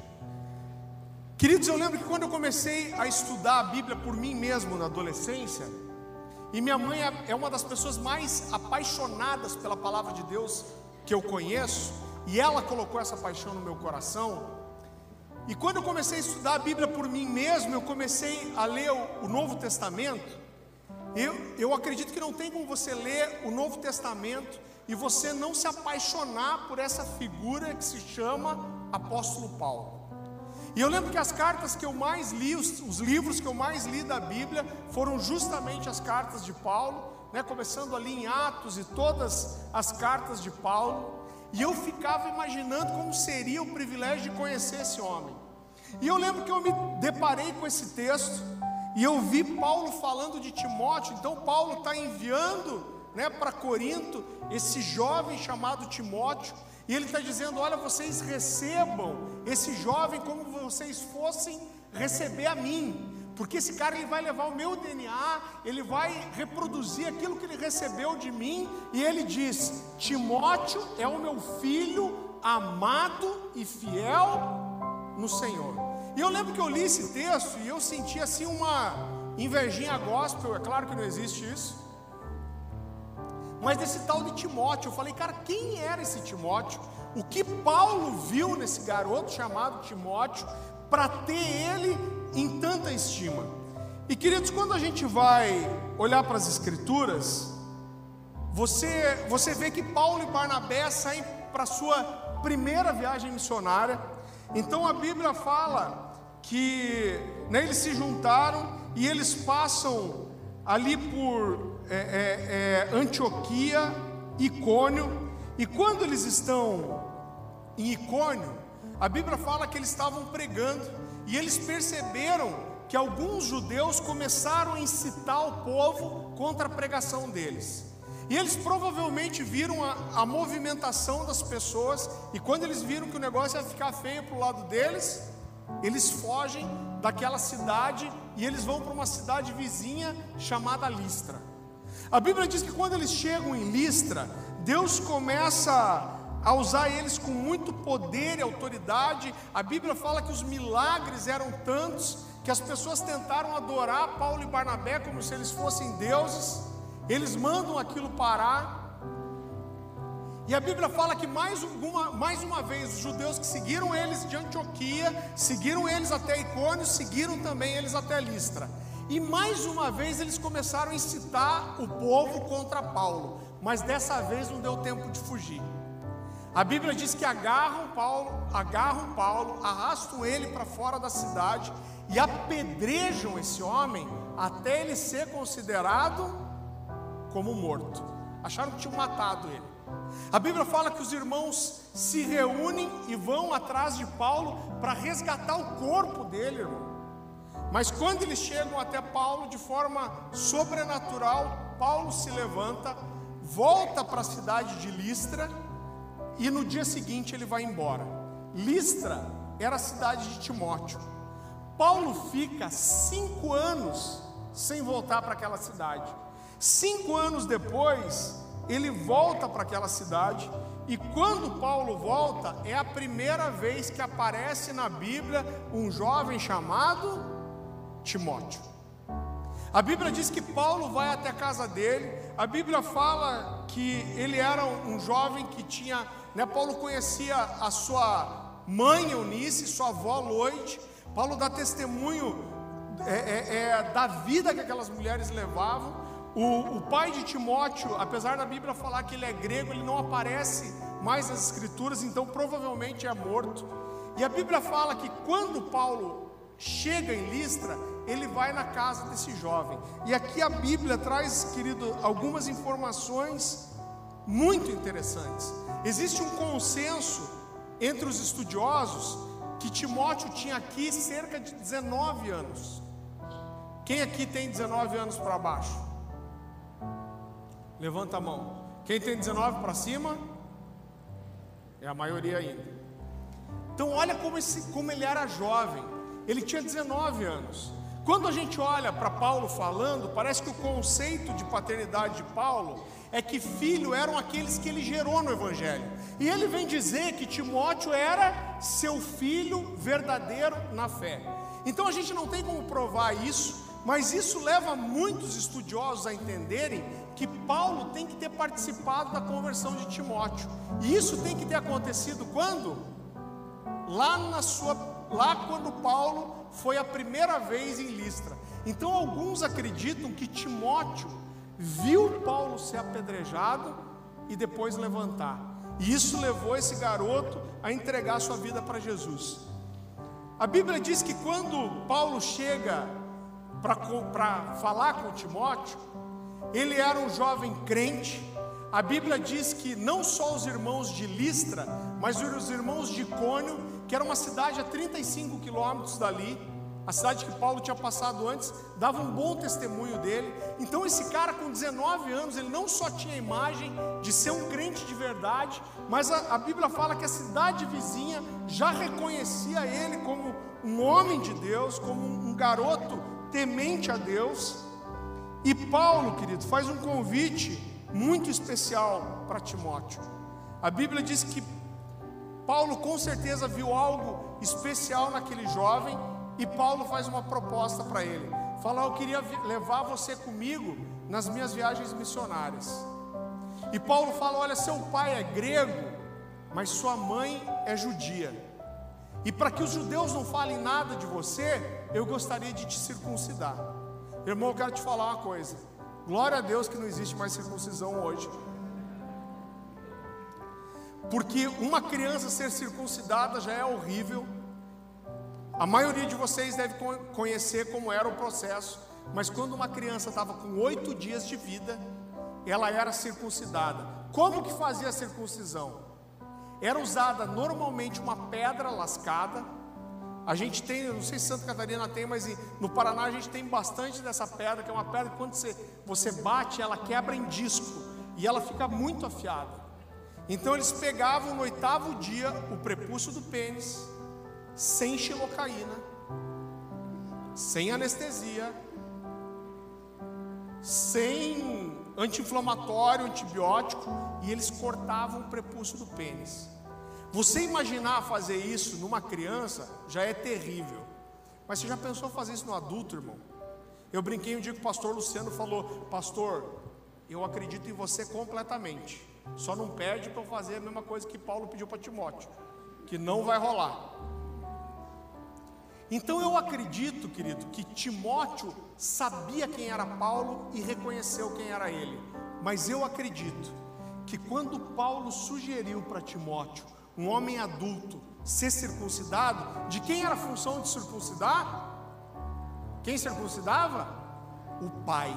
Queridos, eu lembro que quando eu comecei a estudar a Bíblia por mim mesmo na adolescência, e minha mãe é, é uma das pessoas mais apaixonadas pela palavra de Deus que eu conheço, e ela colocou essa paixão no meu coração. E quando eu comecei a estudar a Bíblia por mim mesmo, eu comecei a ler o Novo Testamento. Eu, eu acredito que não tem como você ler o Novo Testamento e você não se apaixonar por essa figura que se chama Apóstolo Paulo. E eu lembro que as cartas que eu mais li, os, os livros que eu mais li da Bíblia, foram justamente as cartas de Paulo, né, começando ali em Atos e todas as cartas de Paulo. E eu ficava imaginando como seria o privilégio de conhecer esse homem. E eu lembro que eu me deparei com esse texto e eu vi Paulo falando de Timóteo, então Paulo está enviando né, para Corinto esse jovem chamado Timóteo, e ele está dizendo: Olha, vocês recebam esse jovem como vocês fossem receber a mim, porque esse cara ele vai levar o meu DNA, ele vai reproduzir aquilo que ele recebeu de mim, e ele diz: Timóteo é o meu filho amado e fiel no Senhor. E eu lembro que eu li esse texto e eu senti assim uma invejinha gospel, é claro que não existe isso. Mas desse tal de Timóteo, eu falei, cara, quem era esse Timóteo? O que Paulo viu nesse garoto chamado Timóteo para ter ele em tanta estima? E queridos, quando a gente vai olhar para as escrituras, você, você vê que Paulo e Barnabé saem para sua primeira viagem missionária. Então a Bíblia fala que né, eles se juntaram e eles passam ali por é, é, é, Antioquia, Icônio, e quando eles estão em Icônio, a Bíblia fala que eles estavam pregando e eles perceberam que alguns judeus começaram a incitar o povo contra a pregação deles. E eles provavelmente viram a, a movimentação das pessoas, e quando eles viram que o negócio ia ficar feio para o lado deles, eles fogem daquela cidade e eles vão para uma cidade vizinha chamada Listra. A Bíblia diz que quando eles chegam em Listra, Deus começa a usar eles com muito poder e autoridade. A Bíblia fala que os milagres eram tantos que as pessoas tentaram adorar Paulo e Barnabé como se eles fossem deuses. eles mandam aquilo parar. E a Bíblia fala que mais uma, mais uma vez os judeus que seguiram eles de Antioquia, seguiram eles até Icônio, seguiram também eles até Listra. E mais uma vez eles começaram a incitar o povo contra Paulo, mas dessa vez não deu tempo de fugir. A Bíblia diz que agarram Paulo, agarram Paulo, arrastam ele para fora da cidade e apedrejam esse homem até ele ser considerado como morto. Acharam que tinham matado ele. A Bíblia fala que os irmãos se reúnem e vão atrás de Paulo para resgatar o corpo dele, irmão. Mas quando eles chegam até Paulo de forma sobrenatural, Paulo se levanta, volta para a cidade de Listra e no dia seguinte ele vai embora. Listra era a cidade de Timóteo. Paulo fica cinco anos sem voltar para aquela cidade. Cinco anos depois, ele volta para aquela cidade, e quando Paulo volta, é a primeira vez que aparece na Bíblia um jovem chamado Timóteo. A Bíblia diz que Paulo vai até a casa dele, a Bíblia fala que ele era um jovem que tinha, né, Paulo conhecia a sua mãe Eunice, sua avó Loide, Paulo dá testemunho é, é, é, da vida que aquelas mulheres levavam. O, o, pai de Timóteo, apesar da Bíblia falar que ele é grego, ele não aparece mais nas Escrituras, então provavelmente é morto. E a Bíblia fala que quando Paulo chega em Listra, ele vai na casa desse jovem. E aqui a Bíblia traz, querido, algumas informações muito interessantes. Existe um consenso entre os estudiosos que Timóteo tinha aqui cerca de 19 anos. Quem aqui tem 19 anos para baixo? Levanta a mão. Quem tem 19 para cima? É a maioria ainda. Então olha como, esse, como ele era jovem. Ele tinha 19 anos. Quando a gente olha para Paulo falando, parece que o conceito de paternidade de Paulo é que filho eram aqueles que ele gerou no Evangelho. E ele vem dizer que Timóteo era seu filho verdadeiro na fé. Então a gente não tem como provar isso, mas isso leva muitos estudiosos a entenderem que Paulo tem que ter participado da conversão de Timóteo. E isso tem que ter acontecido quando? Lá na sua lá quando Paulo foi a primeira vez em Listra. Então alguns acreditam que Timóteo viu Paulo ser apedrejado e depois levantar. E isso levou esse garoto a entregar sua vida para Jesus. A Bíblia diz que quando Paulo chega para falar com Timóteo, ele era um jovem crente. A Bíblia diz que não só os irmãos de Listra, mas os irmãos de Cônio, que era uma cidade a 35 quilômetros dali, a cidade que Paulo tinha passado antes, dava um bom testemunho dele. Então, esse cara com 19 anos, ele não só tinha a imagem de ser um crente de verdade, mas a, a Bíblia fala que a cidade vizinha já reconhecia ele como um homem de Deus, como um, um garoto temente a Deus. E Paulo, querido, faz um convite muito especial para Timóteo. A Bíblia diz que Paulo com certeza viu algo especial naquele jovem e Paulo faz uma proposta para ele. Fala, eu queria levar você comigo nas minhas viagens missionárias. E Paulo fala: olha, seu pai é grego, mas sua mãe é judia. E para que os judeus não falem nada de você, eu gostaria de te circuncidar. Irmão, eu quero te falar uma coisa. Glória a Deus que não existe mais circuncisão hoje. Porque uma criança ser circuncidada já é horrível. A maioria de vocês deve conhecer como era o processo, mas quando uma criança estava com oito dias de vida, ela era circuncidada. Como que fazia a circuncisão? Era usada normalmente uma pedra lascada. A gente tem, não sei se Santa Catarina tem, mas no Paraná a gente tem bastante dessa pedra, que é uma pedra que quando você, você bate, ela quebra em disco e ela fica muito afiada. Então eles pegavam no oitavo dia o prepúcio do pênis sem xilocaína, sem anestesia, sem anti-inflamatório, antibiótico, e eles cortavam o prepúcio do pênis. Você imaginar fazer isso numa criança já é terrível. Mas você já pensou fazer isso no adulto, irmão? Eu brinquei um dia que o pastor Luciano falou: Pastor, eu acredito em você completamente. Só não perde para eu fazer a mesma coisa que Paulo pediu para Timóteo, que não vai rolar. Então eu acredito, querido, que Timóteo sabia quem era Paulo e reconheceu quem era ele. Mas eu acredito que quando Paulo sugeriu para Timóteo, um homem adulto, ser circuncidado, de quem era a função de circuncidar? Quem circuncidava? O pai.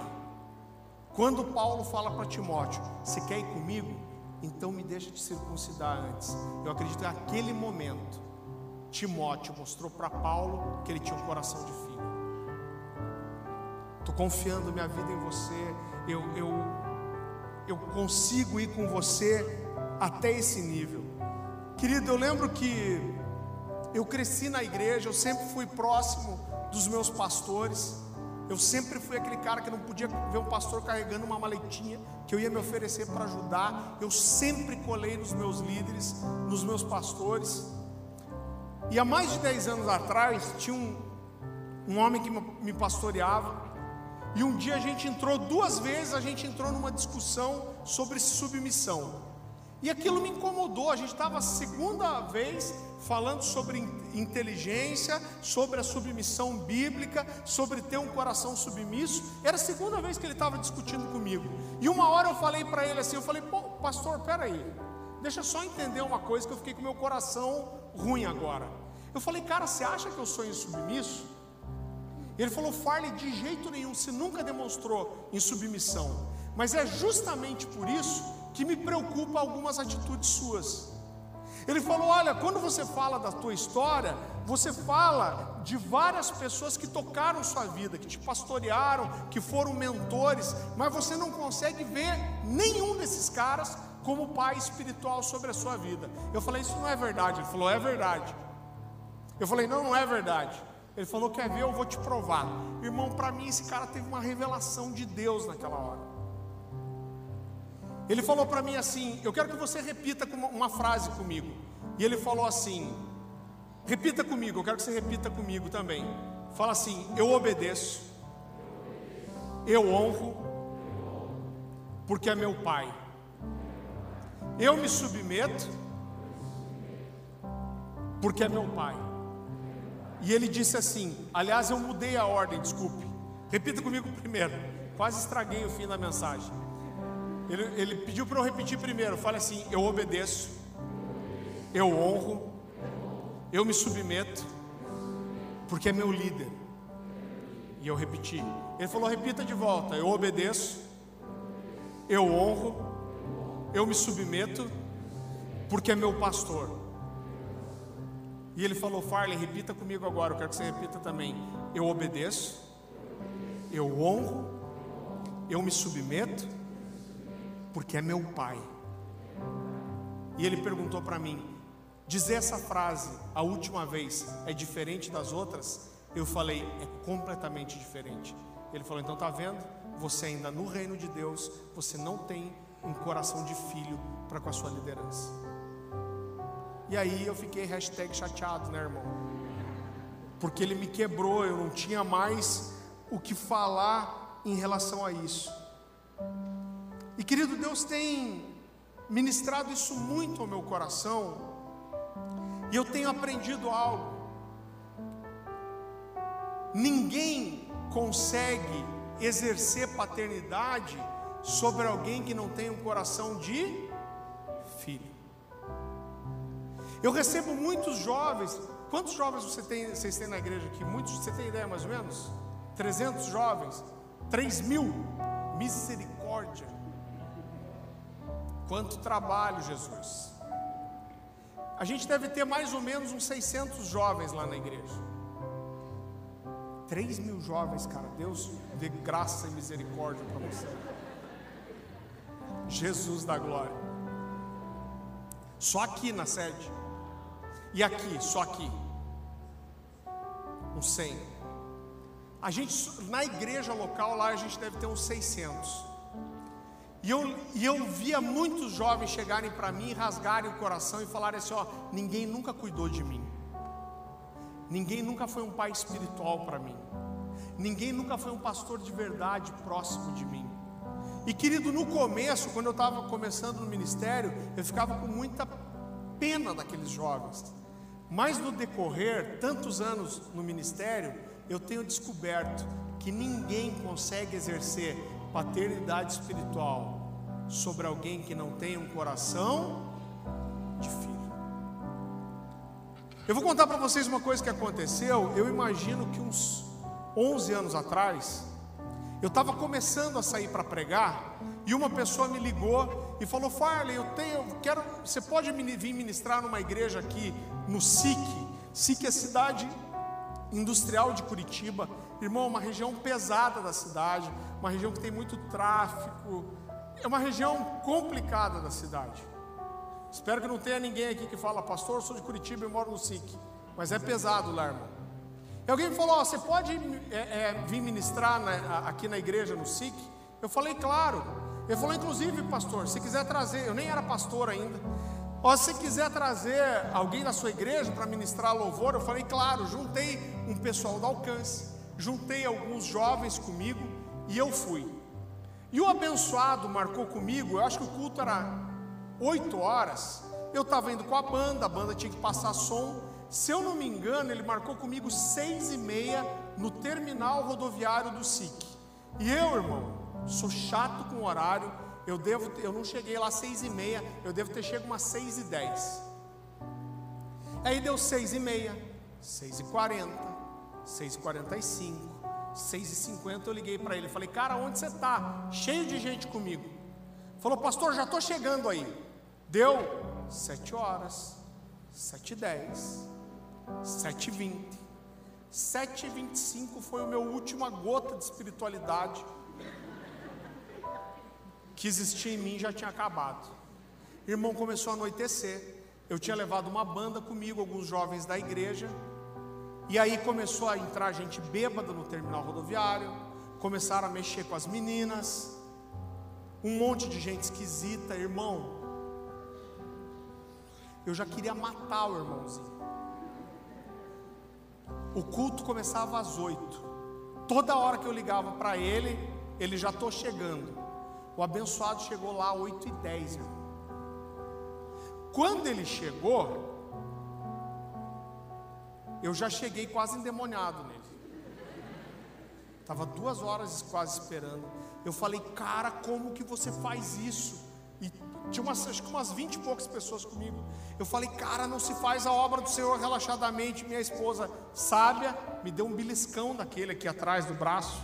Quando Paulo fala para Timóteo: Você quer ir comigo? Então me deixa te circuncidar antes. Eu acredito que naquele momento, Timóteo mostrou para Paulo que ele tinha um coração de filho. Estou confiando minha vida em você. Eu, eu, eu consigo ir com você até esse nível. Querido, eu lembro que eu cresci na igreja, eu sempre fui próximo dos meus pastores. Eu sempre fui aquele cara que não podia ver um pastor carregando uma maletinha que eu ia me oferecer para ajudar. Eu sempre colei nos meus líderes, nos meus pastores. E há mais de 10 anos atrás, tinha um, um homem que me pastoreava. E um dia a gente entrou, duas vezes a gente entrou numa discussão sobre submissão. E aquilo me incomodou. A gente estava a segunda vez falando sobre inteligência, sobre a submissão bíblica, sobre ter um coração submisso. Era a segunda vez que ele estava discutindo comigo. E uma hora eu falei para ele assim: eu falei, pô, pastor, peraí, deixa eu só entender uma coisa que eu fiquei com meu coração ruim agora. Eu falei, cara, você acha que eu sou insubmisso? Ele falou, Farley, de jeito nenhum, você nunca demonstrou insubmissão. Mas é justamente por isso que me preocupa algumas atitudes suas. Ele falou: Olha, quando você fala da tua história, você fala de várias pessoas que tocaram sua vida, que te pastorearam, que foram mentores, mas você não consegue ver nenhum desses caras como pai espiritual sobre a sua vida. Eu falei: Isso não é verdade. Ele falou: É verdade. Eu falei: Não, não é verdade. Ele falou: Quer ver? Eu vou te provar. Irmão, para mim, esse cara teve uma revelação de Deus naquela hora. Ele falou para mim assim: Eu quero que você repita uma frase comigo. E ele falou assim: Repita comigo, eu quero que você repita comigo também. Fala assim: Eu obedeço, eu honro, porque é meu pai. Eu me submeto, porque é meu pai. E ele disse assim: Aliás, eu mudei a ordem, desculpe. Repita comigo primeiro. Quase estraguei o fim da mensagem. Ele, ele pediu para eu repetir primeiro. Fale assim: Eu obedeço, eu honro, eu me submeto, porque é meu líder. E eu repeti. Ele falou: Repita de volta: Eu obedeço, eu honro, eu me submeto, porque é meu pastor. E ele falou: Farley, repita comigo agora. Eu quero que você repita também. Eu obedeço, eu honro, eu me submeto porque é meu pai. E ele perguntou para mim: dizer essa frase a última vez é diferente das outras? Eu falei: é completamente diferente. Ele falou: então tá vendo? Você ainda no reino de Deus, você não tem um coração de filho para com a sua liderança. E aí eu fiquei hashtag chateado, né, irmão? Porque ele me quebrou, eu não tinha mais o que falar em relação a isso. E querido, Deus tem ministrado isso muito ao meu coração, e eu tenho aprendido algo. Ninguém consegue exercer paternidade sobre alguém que não tem um coração de filho. Eu recebo muitos jovens. Quantos jovens você tem, vocês têm na igreja aqui? Muitos, você tem ideia mais ou menos? 300 jovens? 3 mil? Misericórdia. Quanto trabalho, Jesus. A gente deve ter mais ou menos uns 600 jovens lá na igreja. 3 mil jovens, cara. Deus dê graça e misericórdia para você. Jesus da glória. Só aqui na sede. E aqui, só aqui. Uns 100. A gente, na igreja local lá, a gente deve ter uns 600. E eu, e eu via muitos jovens chegarem para mim, rasgarem o coração e falarem assim: ó, ninguém nunca cuidou de mim, ninguém nunca foi um pai espiritual para mim, ninguém nunca foi um pastor de verdade próximo de mim. E querido, no começo, quando eu estava começando no ministério, eu ficava com muita pena daqueles jovens. Mas no decorrer, tantos anos no ministério, eu tenho descoberto que ninguém consegue exercer paternidade espiritual sobre alguém que não tem um coração de filho. Eu vou contar para vocês uma coisa que aconteceu. Eu imagino que uns 11 anos atrás, eu estava começando a sair para pregar e uma pessoa me ligou e falou: Farley, eu tenho, quero, você pode vir ministrar numa igreja aqui no SIC? SIC é cidade industrial de Curitiba, irmão, uma região pesada da cidade, uma região que tem muito tráfico, é uma região complicada da cidade. Espero que não tenha ninguém aqui que fala, pastor, sou de Curitiba e moro no SIC, mas é pesado lá, irmão. E alguém falou: oh, você pode é, é, vir ministrar na, aqui na igreja no SIC? Eu falei, claro. Ele falou, inclusive, pastor, se quiser trazer, eu nem era pastor ainda. Ó, se quiser trazer alguém da sua igreja para ministrar louvor, eu falei, claro, juntei um pessoal do alcance, juntei alguns jovens comigo e eu fui. E o abençoado marcou comigo, eu acho que o culto era 8 horas. Eu estava indo com a banda, a banda tinha que passar som. Se eu não me engano, ele marcou comigo seis e meia no terminal rodoviário do SIC. E eu, irmão, sou chato com o horário. Eu devo, eu não cheguei lá seis e meia, eu devo ter chegado umas seis e dez. Aí deu seis e meia, seis e quarenta, seis e quarenta e cinco, seis e cinquenta. Eu liguei para ele, falei, cara, onde você está? Cheio de gente comigo. Falou, pastor, já estou chegando aí. Deu sete horas, sete e dez, sete e vinte. 7h25 foi a minha última gota de espiritualidade que existia em mim já tinha acabado. Irmão, começou a anoitecer. Eu tinha levado uma banda comigo, alguns jovens da igreja. E aí começou a entrar gente bêbada no terminal rodoviário. Começaram a mexer com as meninas. Um monte de gente esquisita, irmão. Eu já queria matar o irmãozinho. O culto começava às oito. Toda hora que eu ligava para ele, ele já estou chegando. O abençoado chegou lá às 8 e 10 irmão. Quando ele chegou, eu já cheguei quase endemoniado nele. Estava duas horas quase esperando. Eu falei, cara, como que você faz isso? Tinha umas, acho que umas 20 e poucas pessoas comigo. Eu falei, cara, não se faz a obra do Senhor relaxadamente. Minha esposa, sábia, me deu um beliscão daquele aqui atrás do braço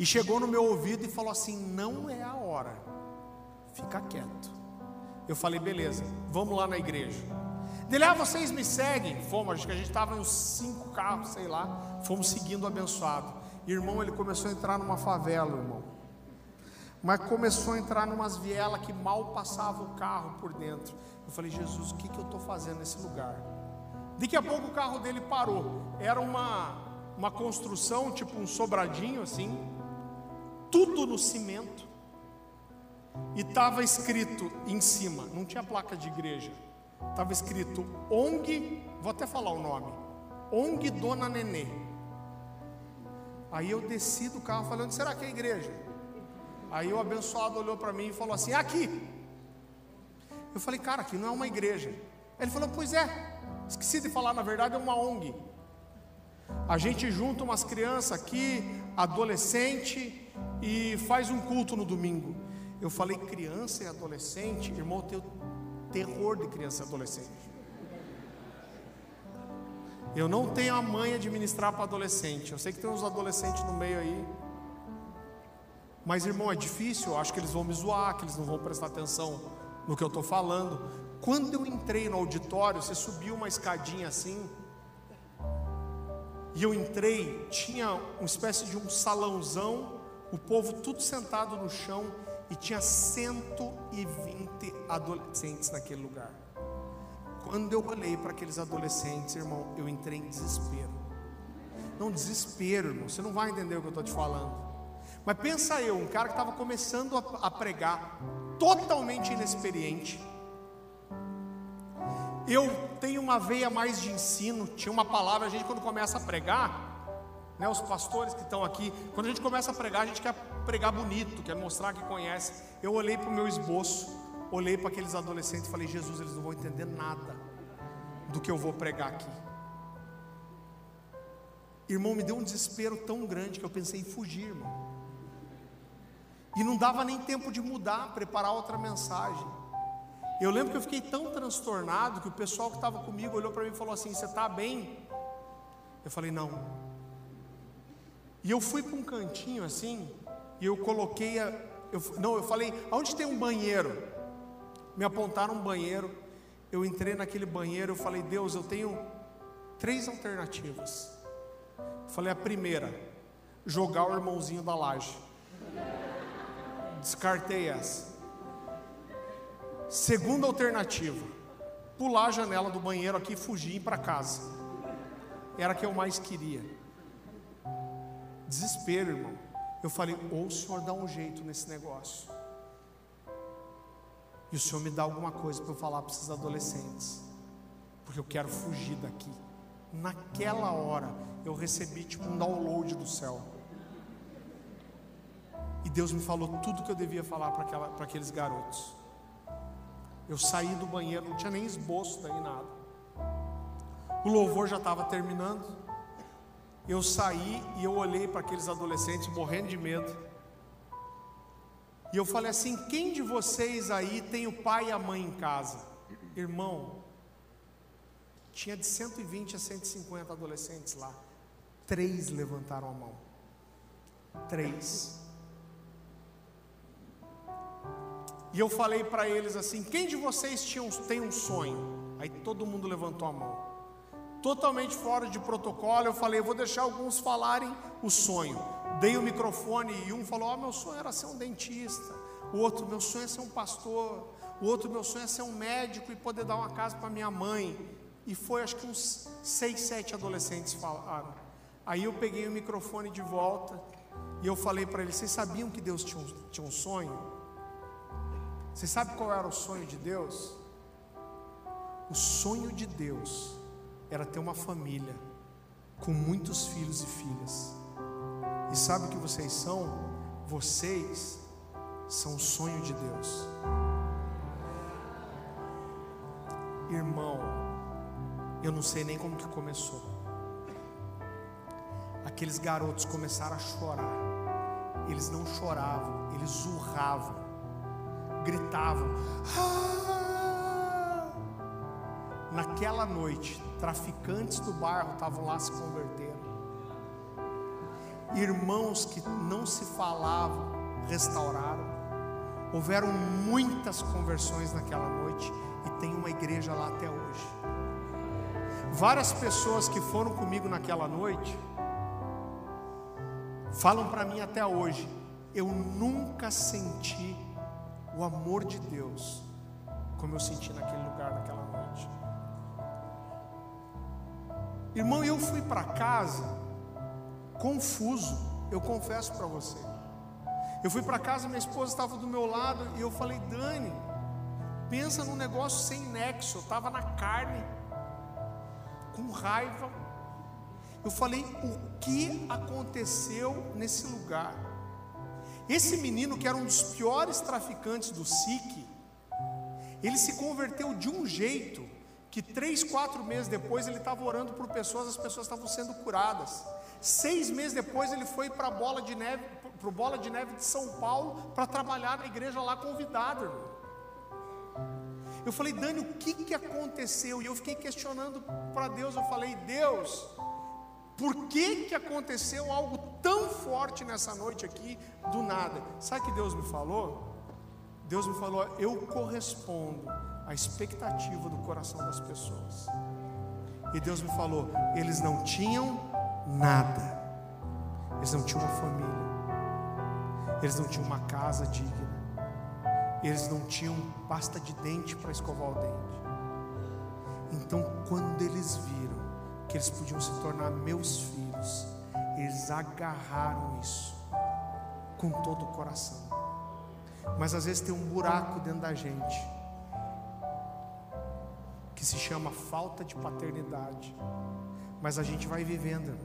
e chegou no meu ouvido e falou assim: Não é a hora, fica quieto. Eu falei: Beleza, vamos lá na igreja. Dele, ah, vocês me seguem? Fomos, acho que a gente estava em uns cinco carros, sei lá. Fomos seguindo o abençoado. Irmão, ele começou a entrar numa favela, irmão. Mas começou a entrar numas vielas que mal passava o carro por dentro. Eu falei, Jesus, o que, que eu estou fazendo nesse lugar? Daqui a pouco o carro dele parou. Era uma, uma construção, tipo um sobradinho assim tudo no cimento. E estava escrito em cima, não tinha placa de igreja, estava escrito ONG, vou até falar o nome, ONG Dona Nenê. Aí eu desci do carro falando, será que é igreja? Aí o abençoado olhou para mim e falou assim: aqui. Eu falei, cara, aqui não é uma igreja. Ele falou, pois é, esqueci de falar, na verdade é uma ONG. A gente junta umas crianças aqui, adolescente, e faz um culto no domingo. Eu falei criança e adolescente, irmão, eu tenho terror de criança e adolescente. Eu não tenho a manha de ministrar para adolescente. Eu sei que tem uns adolescentes no meio aí. Mas, irmão, é difícil. Eu acho que eles vão me zoar, que eles não vão prestar atenção no que eu estou falando. Quando eu entrei no auditório, você subiu uma escadinha assim. E eu entrei, tinha uma espécie de um salãozão o povo tudo sentado no chão e tinha 120 adolescentes naquele lugar. Quando eu olhei para aqueles adolescentes, irmão, eu entrei em desespero. Não, desespero, irmão, você não vai entender o que eu estou te falando. Mas pensa eu, um cara que estava começando a, a pregar, totalmente inexperiente. Eu tenho uma veia mais de ensino, tinha uma palavra, a gente quando começa a pregar, né, os pastores que estão aqui, quando a gente começa a pregar, a gente quer pregar bonito, quer mostrar que conhece. Eu olhei para o meu esboço, olhei para aqueles adolescentes e falei: Jesus, eles não vão entender nada do que eu vou pregar aqui. Irmão, me deu um desespero tão grande que eu pensei em fugir, irmão. E não dava nem tempo de mudar, preparar outra mensagem. Eu lembro que eu fiquei tão transtornado que o pessoal que estava comigo olhou para mim e falou assim: Você está bem? Eu falei: Não. E eu fui para um cantinho assim, e eu coloquei a. Eu, não, eu falei: Aonde tem um banheiro? Me apontaram um banheiro. Eu entrei naquele banheiro. Eu falei: Deus, eu tenho três alternativas. Eu falei: A primeira, jogar o irmãozinho da laje. Descartei essa. Segunda alternativa, pular a janela do banheiro aqui e fugir para casa. Era a que eu mais queria. Desespero, irmão. Eu falei, ou o senhor dá um jeito nesse negócio. E o senhor me dá alguma coisa para eu falar para esses adolescentes. Porque eu quero fugir daqui. Naquela hora eu recebi tipo um download do céu. E Deus me falou tudo que eu devia falar para aqueles garotos. Eu saí do banheiro, não tinha nem esboço daí nada. O louvor já estava terminando. Eu saí e eu olhei para aqueles adolescentes morrendo de medo. E eu falei assim: quem de vocês aí tem o pai e a mãe em casa? Irmão, tinha de 120 a 150 adolescentes lá. Três levantaram a mão. Três. E eu falei para eles assim: quem de vocês tinha, tem um sonho? Aí todo mundo levantou a mão. Totalmente fora de protocolo, eu falei: vou deixar alguns falarem o sonho. Dei o microfone e um falou: oh, meu sonho era ser um dentista. O outro, meu sonho é ser um pastor. O outro, meu sonho é ser um médico e poder dar uma casa para minha mãe. E foi, acho que uns seis, sete adolescentes falaram. Aí eu peguei o microfone de volta e eu falei para eles: vocês sabiam que Deus tinha um, tinha um sonho? Você sabe qual era o sonho de Deus? O sonho de Deus era ter uma família com muitos filhos e filhas. E sabe o que vocês são? Vocês são o sonho de Deus. Irmão, eu não sei nem como que começou. Aqueles garotos começaram a chorar. Eles não choravam, eles urravam gritavam. Ah! Naquela noite, traficantes do bairro estavam lá se convertendo. Irmãos que não se falavam restauraram. Houveram muitas conversões naquela noite e tem uma igreja lá até hoje. Várias pessoas que foram comigo naquela noite falam para mim até hoje: eu nunca senti o amor de Deus, como eu senti naquele lugar, naquela noite. Irmão, eu fui para casa confuso, eu confesso para você. Eu fui para casa, minha esposa estava do meu lado e eu falei, Dani, pensa num negócio sem nexo. Eu estava na carne, com raiva. Eu falei, o que aconteceu nesse lugar? Esse menino, que era um dos piores traficantes do SIC, ele se converteu de um jeito que três, quatro meses depois ele estava orando por pessoas, as pessoas estavam sendo curadas. Seis meses depois ele foi para a bola de neve, para o bola de neve de São Paulo para trabalhar na igreja lá convidado, irmão. Eu falei, Dani, o que, que aconteceu? E eu fiquei questionando para Deus. Eu falei, Deus, por que, que aconteceu algo tão forte nessa noite aqui, do nada? Sabe que Deus me falou? Deus me falou: eu correspondo à expectativa do coração das pessoas. E Deus me falou: eles não tinham nada, eles não tinham uma família, eles não tinham uma casa digna, eles não tinham pasta de dente para escovar o dente. Então, quando eles viram, que eles podiam se tornar meus filhos. Eles agarraram isso com todo o coração. Mas às vezes tem um buraco dentro da gente que se chama falta de paternidade. Mas a gente vai vivendo.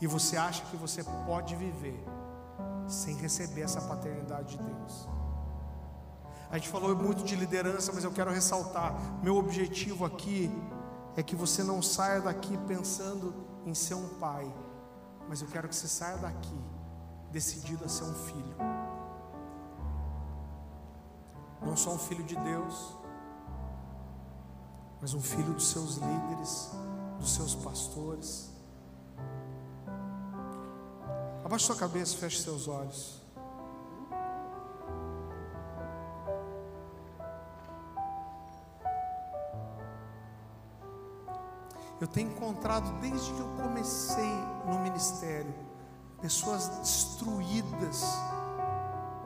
E você acha que você pode viver sem receber essa paternidade de Deus. A gente falou muito de liderança, mas eu quero ressaltar: meu objetivo aqui é que você não saia daqui pensando em ser um pai, mas eu quero que você saia daqui decidido a ser um filho. Não só um filho de Deus, mas um filho dos seus líderes, dos seus pastores. Abaixe sua cabeça, feche seus olhos. Eu tenho encontrado desde que eu comecei no ministério pessoas destruídas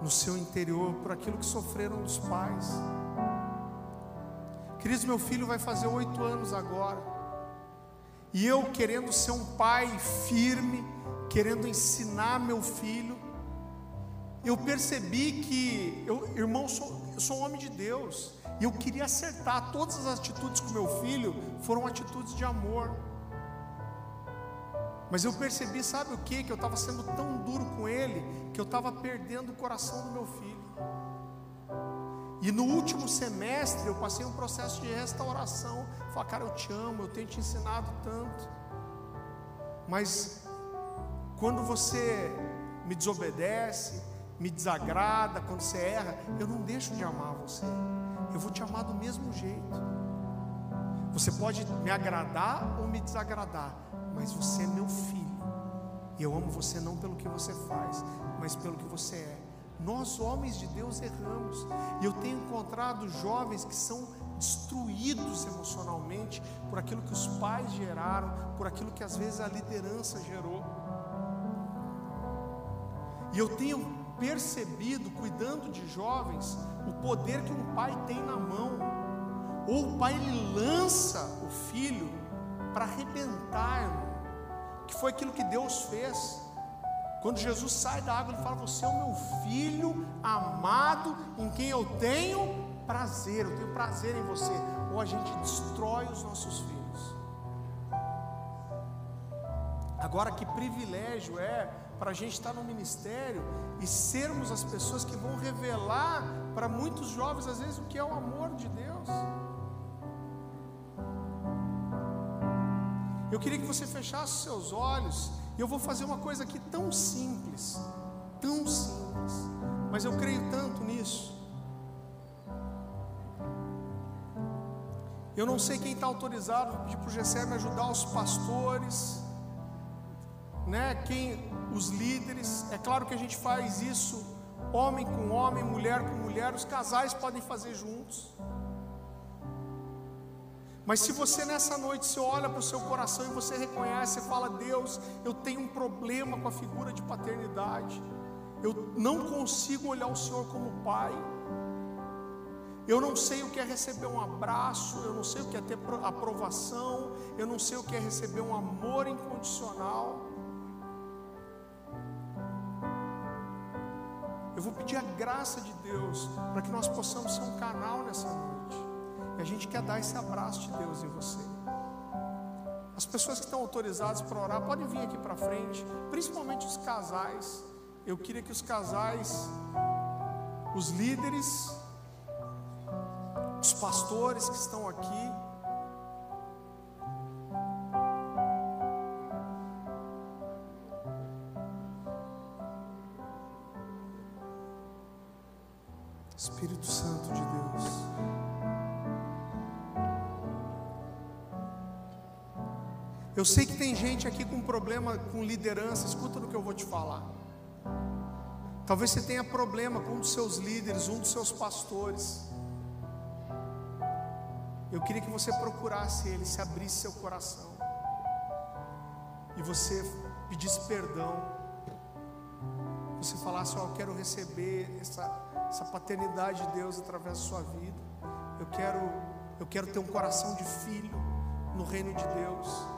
no seu interior por aquilo que sofreram dos pais. Queridos, meu filho vai fazer oito anos agora, e eu querendo ser um pai firme, querendo ensinar meu filho, eu percebi que, eu, irmão, sou, eu sou um homem de Deus, e eu queria acertar todas as atitudes com meu filho, foram atitudes de amor. Mas eu percebi, sabe o que? Que eu estava sendo tão duro com ele, que eu estava perdendo o coração do meu filho. E no último semestre eu passei um processo de restauração. Falei, cara, eu te amo, eu tenho te ensinado tanto. Mas quando você me desobedece, me desagrada, quando você erra, eu não deixo de amar você. Eu vou te amar do mesmo jeito. Você pode me agradar ou me desagradar, mas você é meu filho. E eu amo você não pelo que você faz, mas pelo que você é. Nós, homens de Deus, erramos. E eu tenho encontrado jovens que são destruídos emocionalmente por aquilo que os pais geraram, por aquilo que às vezes a liderança gerou. E eu tenho percebido, cuidando de jovens, o poder que um pai tem na mão. Ou o pai ele lança o filho para arrebentar, irmão. Que foi aquilo que Deus fez. Quando Jesus sai da água, ele fala: Você é o meu filho amado, em quem eu tenho prazer, eu tenho prazer em você. Ou a gente destrói os nossos filhos. Agora, que privilégio é para a gente estar no ministério e sermos as pessoas que vão revelar para muitos jovens, às vezes, o que é o amor de Deus. Eu queria que você fechasse seus olhos e eu vou fazer uma coisa aqui tão simples, tão simples, mas eu creio tanto nisso. Eu não sei quem está autorizado, vou pedir para o Gessé me ajudar, os pastores, né? Quem, os líderes. É claro que a gente faz isso, homem com homem, mulher com mulher. Os casais podem fazer juntos. Mas se você nessa noite você olha para o seu coração e você reconhece, você fala: Deus, eu tenho um problema com a figura de paternidade. Eu não consigo olhar o Senhor como pai. Eu não sei o que é receber um abraço, eu não sei o que é ter aprovação, eu não sei o que é receber um amor incondicional. Eu vou pedir a graça de Deus para que nós possamos ser um canal nessa noite. E a gente quer dar esse abraço de Deus em você. As pessoas que estão autorizadas para orar podem vir aqui para frente, principalmente os casais. Eu queria que os casais, os líderes, os pastores que estão aqui, sei que tem gente aqui com problema com liderança, escuta no que eu vou te falar. Talvez você tenha problema com um dos seus líderes, um dos seus pastores. Eu queria que você procurasse ele, se abrisse seu coração e você pedisse perdão. Você falasse: oh, Eu quero receber essa essa paternidade de Deus através da sua vida. Eu quero, eu quero ter um coração de filho no reino de Deus.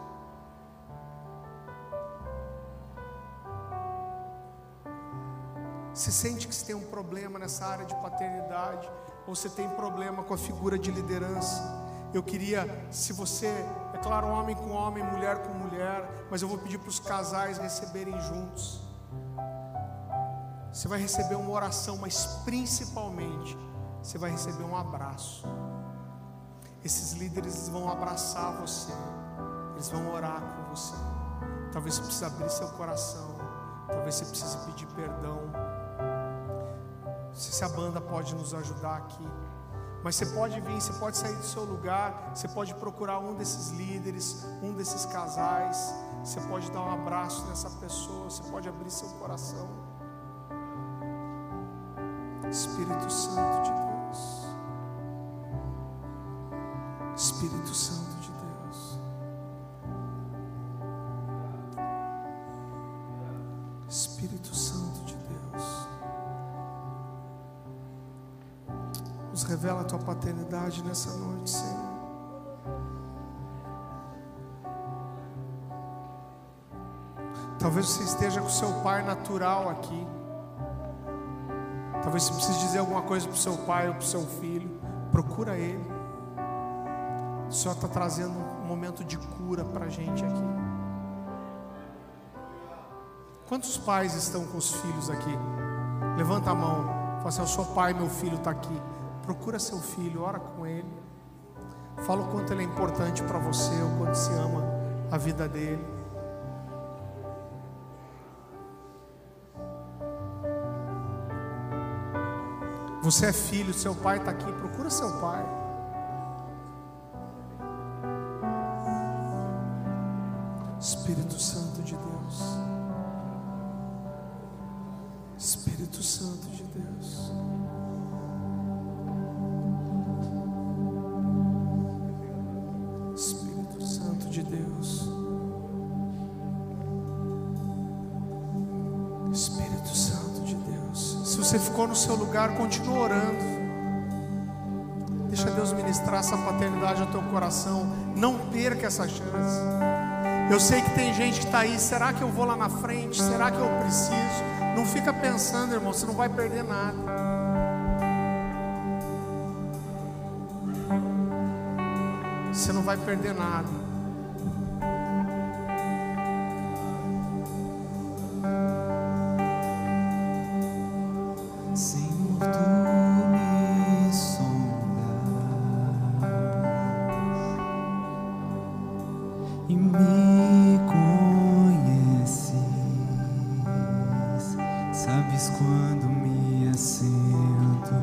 Se sente que você tem um problema nessa área de paternidade, ou você tem problema com a figura de liderança, Eu queria, se você, é claro, homem com homem, mulher com mulher, mas eu vou pedir para os casais receberem juntos. Você vai receber uma oração, mas principalmente você vai receber um abraço. Esses líderes vão abraçar você, eles vão orar com você. Talvez você precise abrir seu coração, talvez você precise pedir perdão. Não sei se a banda pode nos ajudar aqui. Mas você pode vir, você pode sair do seu lugar, você pode procurar um desses líderes, um desses casais, você pode dar um abraço nessa pessoa, você pode abrir seu coração. Espírito Santo de Deus. Espírito Santo paternidade nessa noite, Senhor. Talvez você esteja com seu pai natural aqui. Talvez você precise dizer alguma coisa para o seu pai ou para o seu filho. Procura ele. O Senhor está trazendo um momento de cura para a gente aqui. Quantos pais estão com os filhos aqui? Levanta a mão. Fala assim: Eu sou pai, meu filho está aqui. Procura seu filho, ora com ele. Fala o quanto ele é importante para você, o quanto se ama a vida dele. Você é filho, seu pai está aqui, procura seu pai. Espírito Santo de Deus. Espírito Santo de Deus. Seu lugar, continue orando. Deixa Deus ministrar essa paternidade ao teu coração. Não perca essa chance. Eu sei que tem gente que está aí. Será que eu vou lá na frente? Será que eu preciso? Não fica pensando, irmão. Você não vai perder nada. Você não vai perder nada. E me conheces. Sabes quando me assento,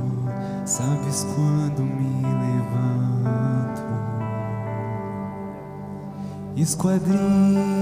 sabes quando me levanto. Esquadrinhas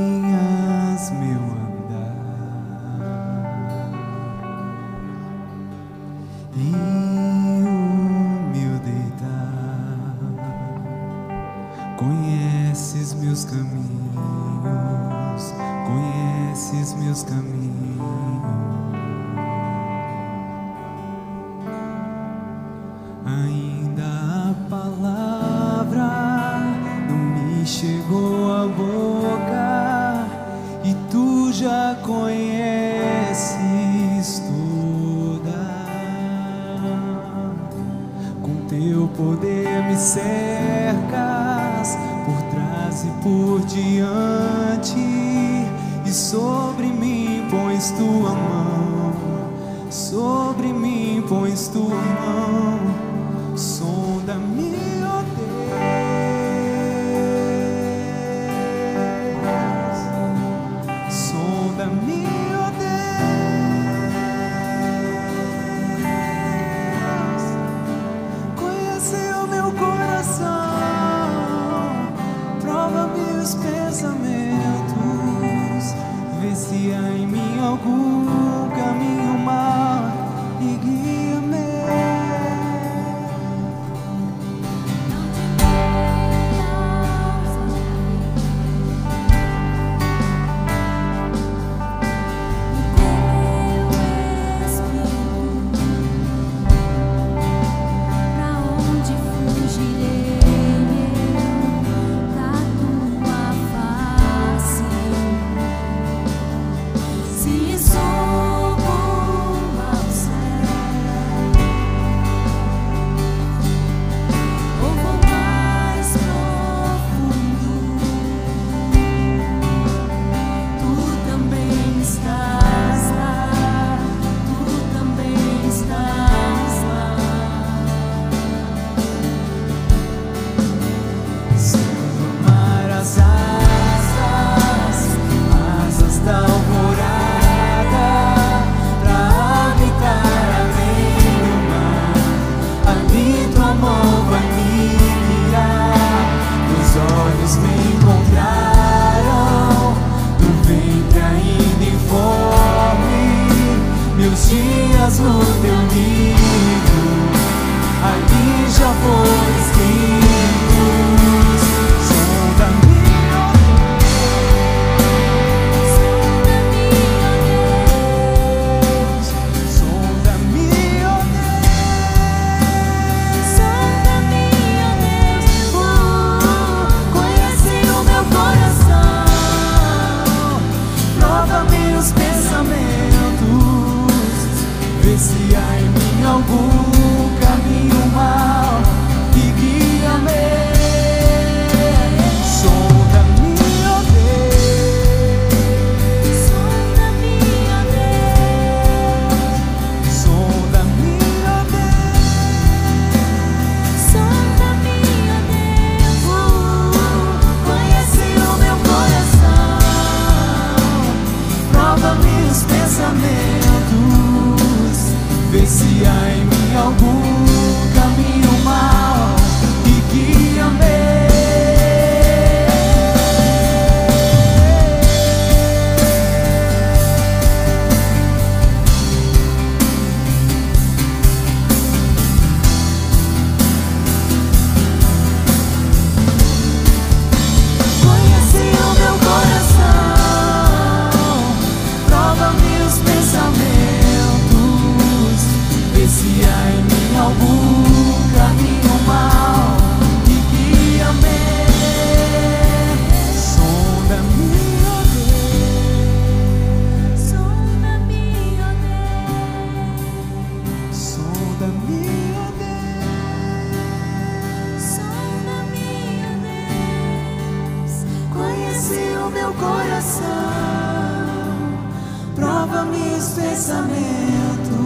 prova-me os pensamentos,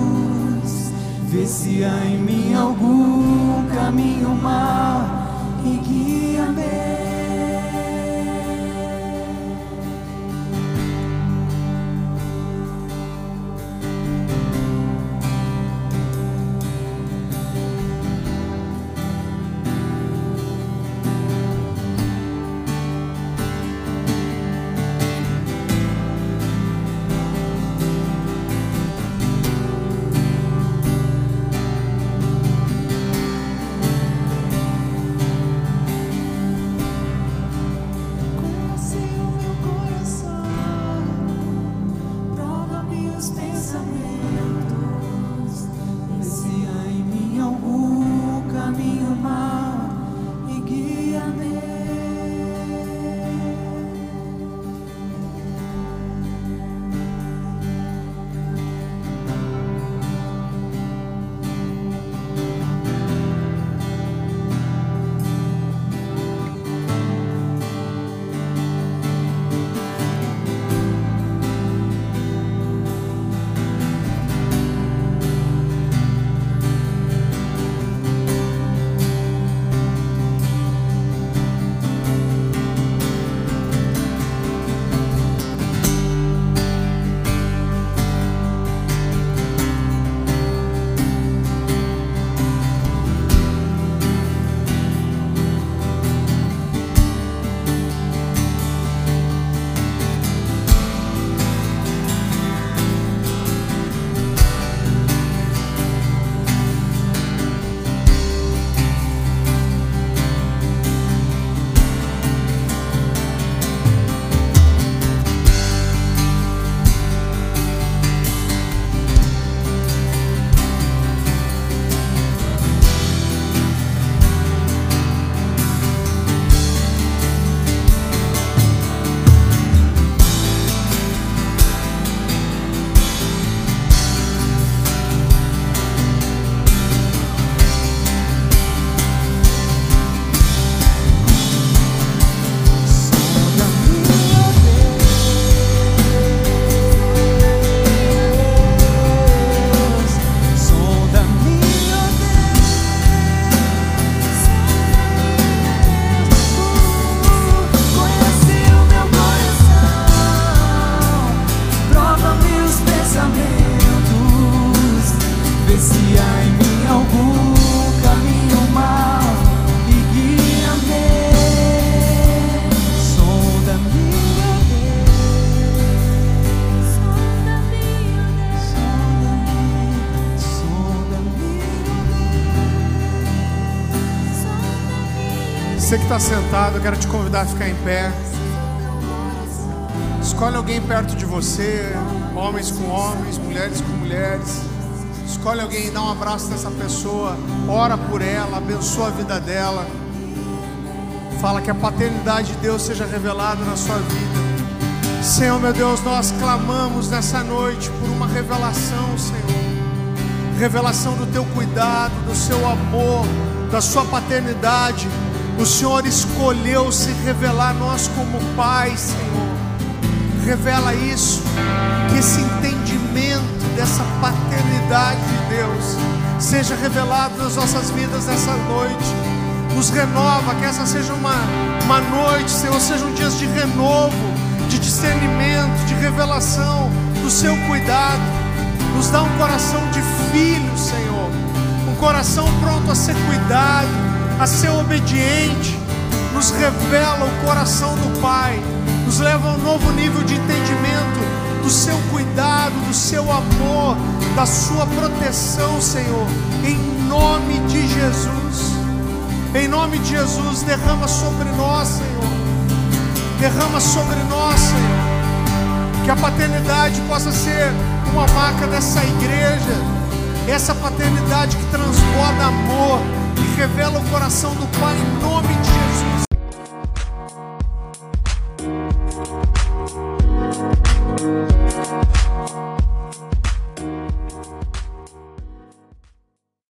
vê se há em mim algum caminho mau e guia-me. Sentado, eu quero te convidar a ficar em pé. Escolhe alguém perto de você, homens com homens, mulheres com mulheres. Escolhe alguém e dá um abraço nessa pessoa, ora por ela, abençoa a vida dela. Fala que a paternidade de Deus seja revelada na sua vida. Senhor, meu Deus, nós clamamos nessa noite por uma revelação, Senhor. revelação do teu cuidado, do seu amor, da sua paternidade. O Senhor escolheu se revelar a nós como Pai, Senhor. Revela isso, que esse entendimento dessa paternidade de Deus seja revelado nas nossas vidas nessa noite. Nos renova, que essa seja uma, uma noite, Senhor, sejam dias de renovo, de discernimento, de revelação do seu cuidado. Nos dá um coração de filho, Senhor, um coração pronto a ser cuidado, a ser obediente. Nos revela o coração do Pai, nos leva a um novo nível de entendimento do seu cuidado, do seu amor, da sua proteção, Senhor, em nome de Jesus. Em nome de Jesus, derrama sobre nós, Senhor. Derrama sobre nós, Senhor. Que a paternidade possa ser uma marca dessa igreja. Essa paternidade que transborda amor, que revela o coração do Pai em nome de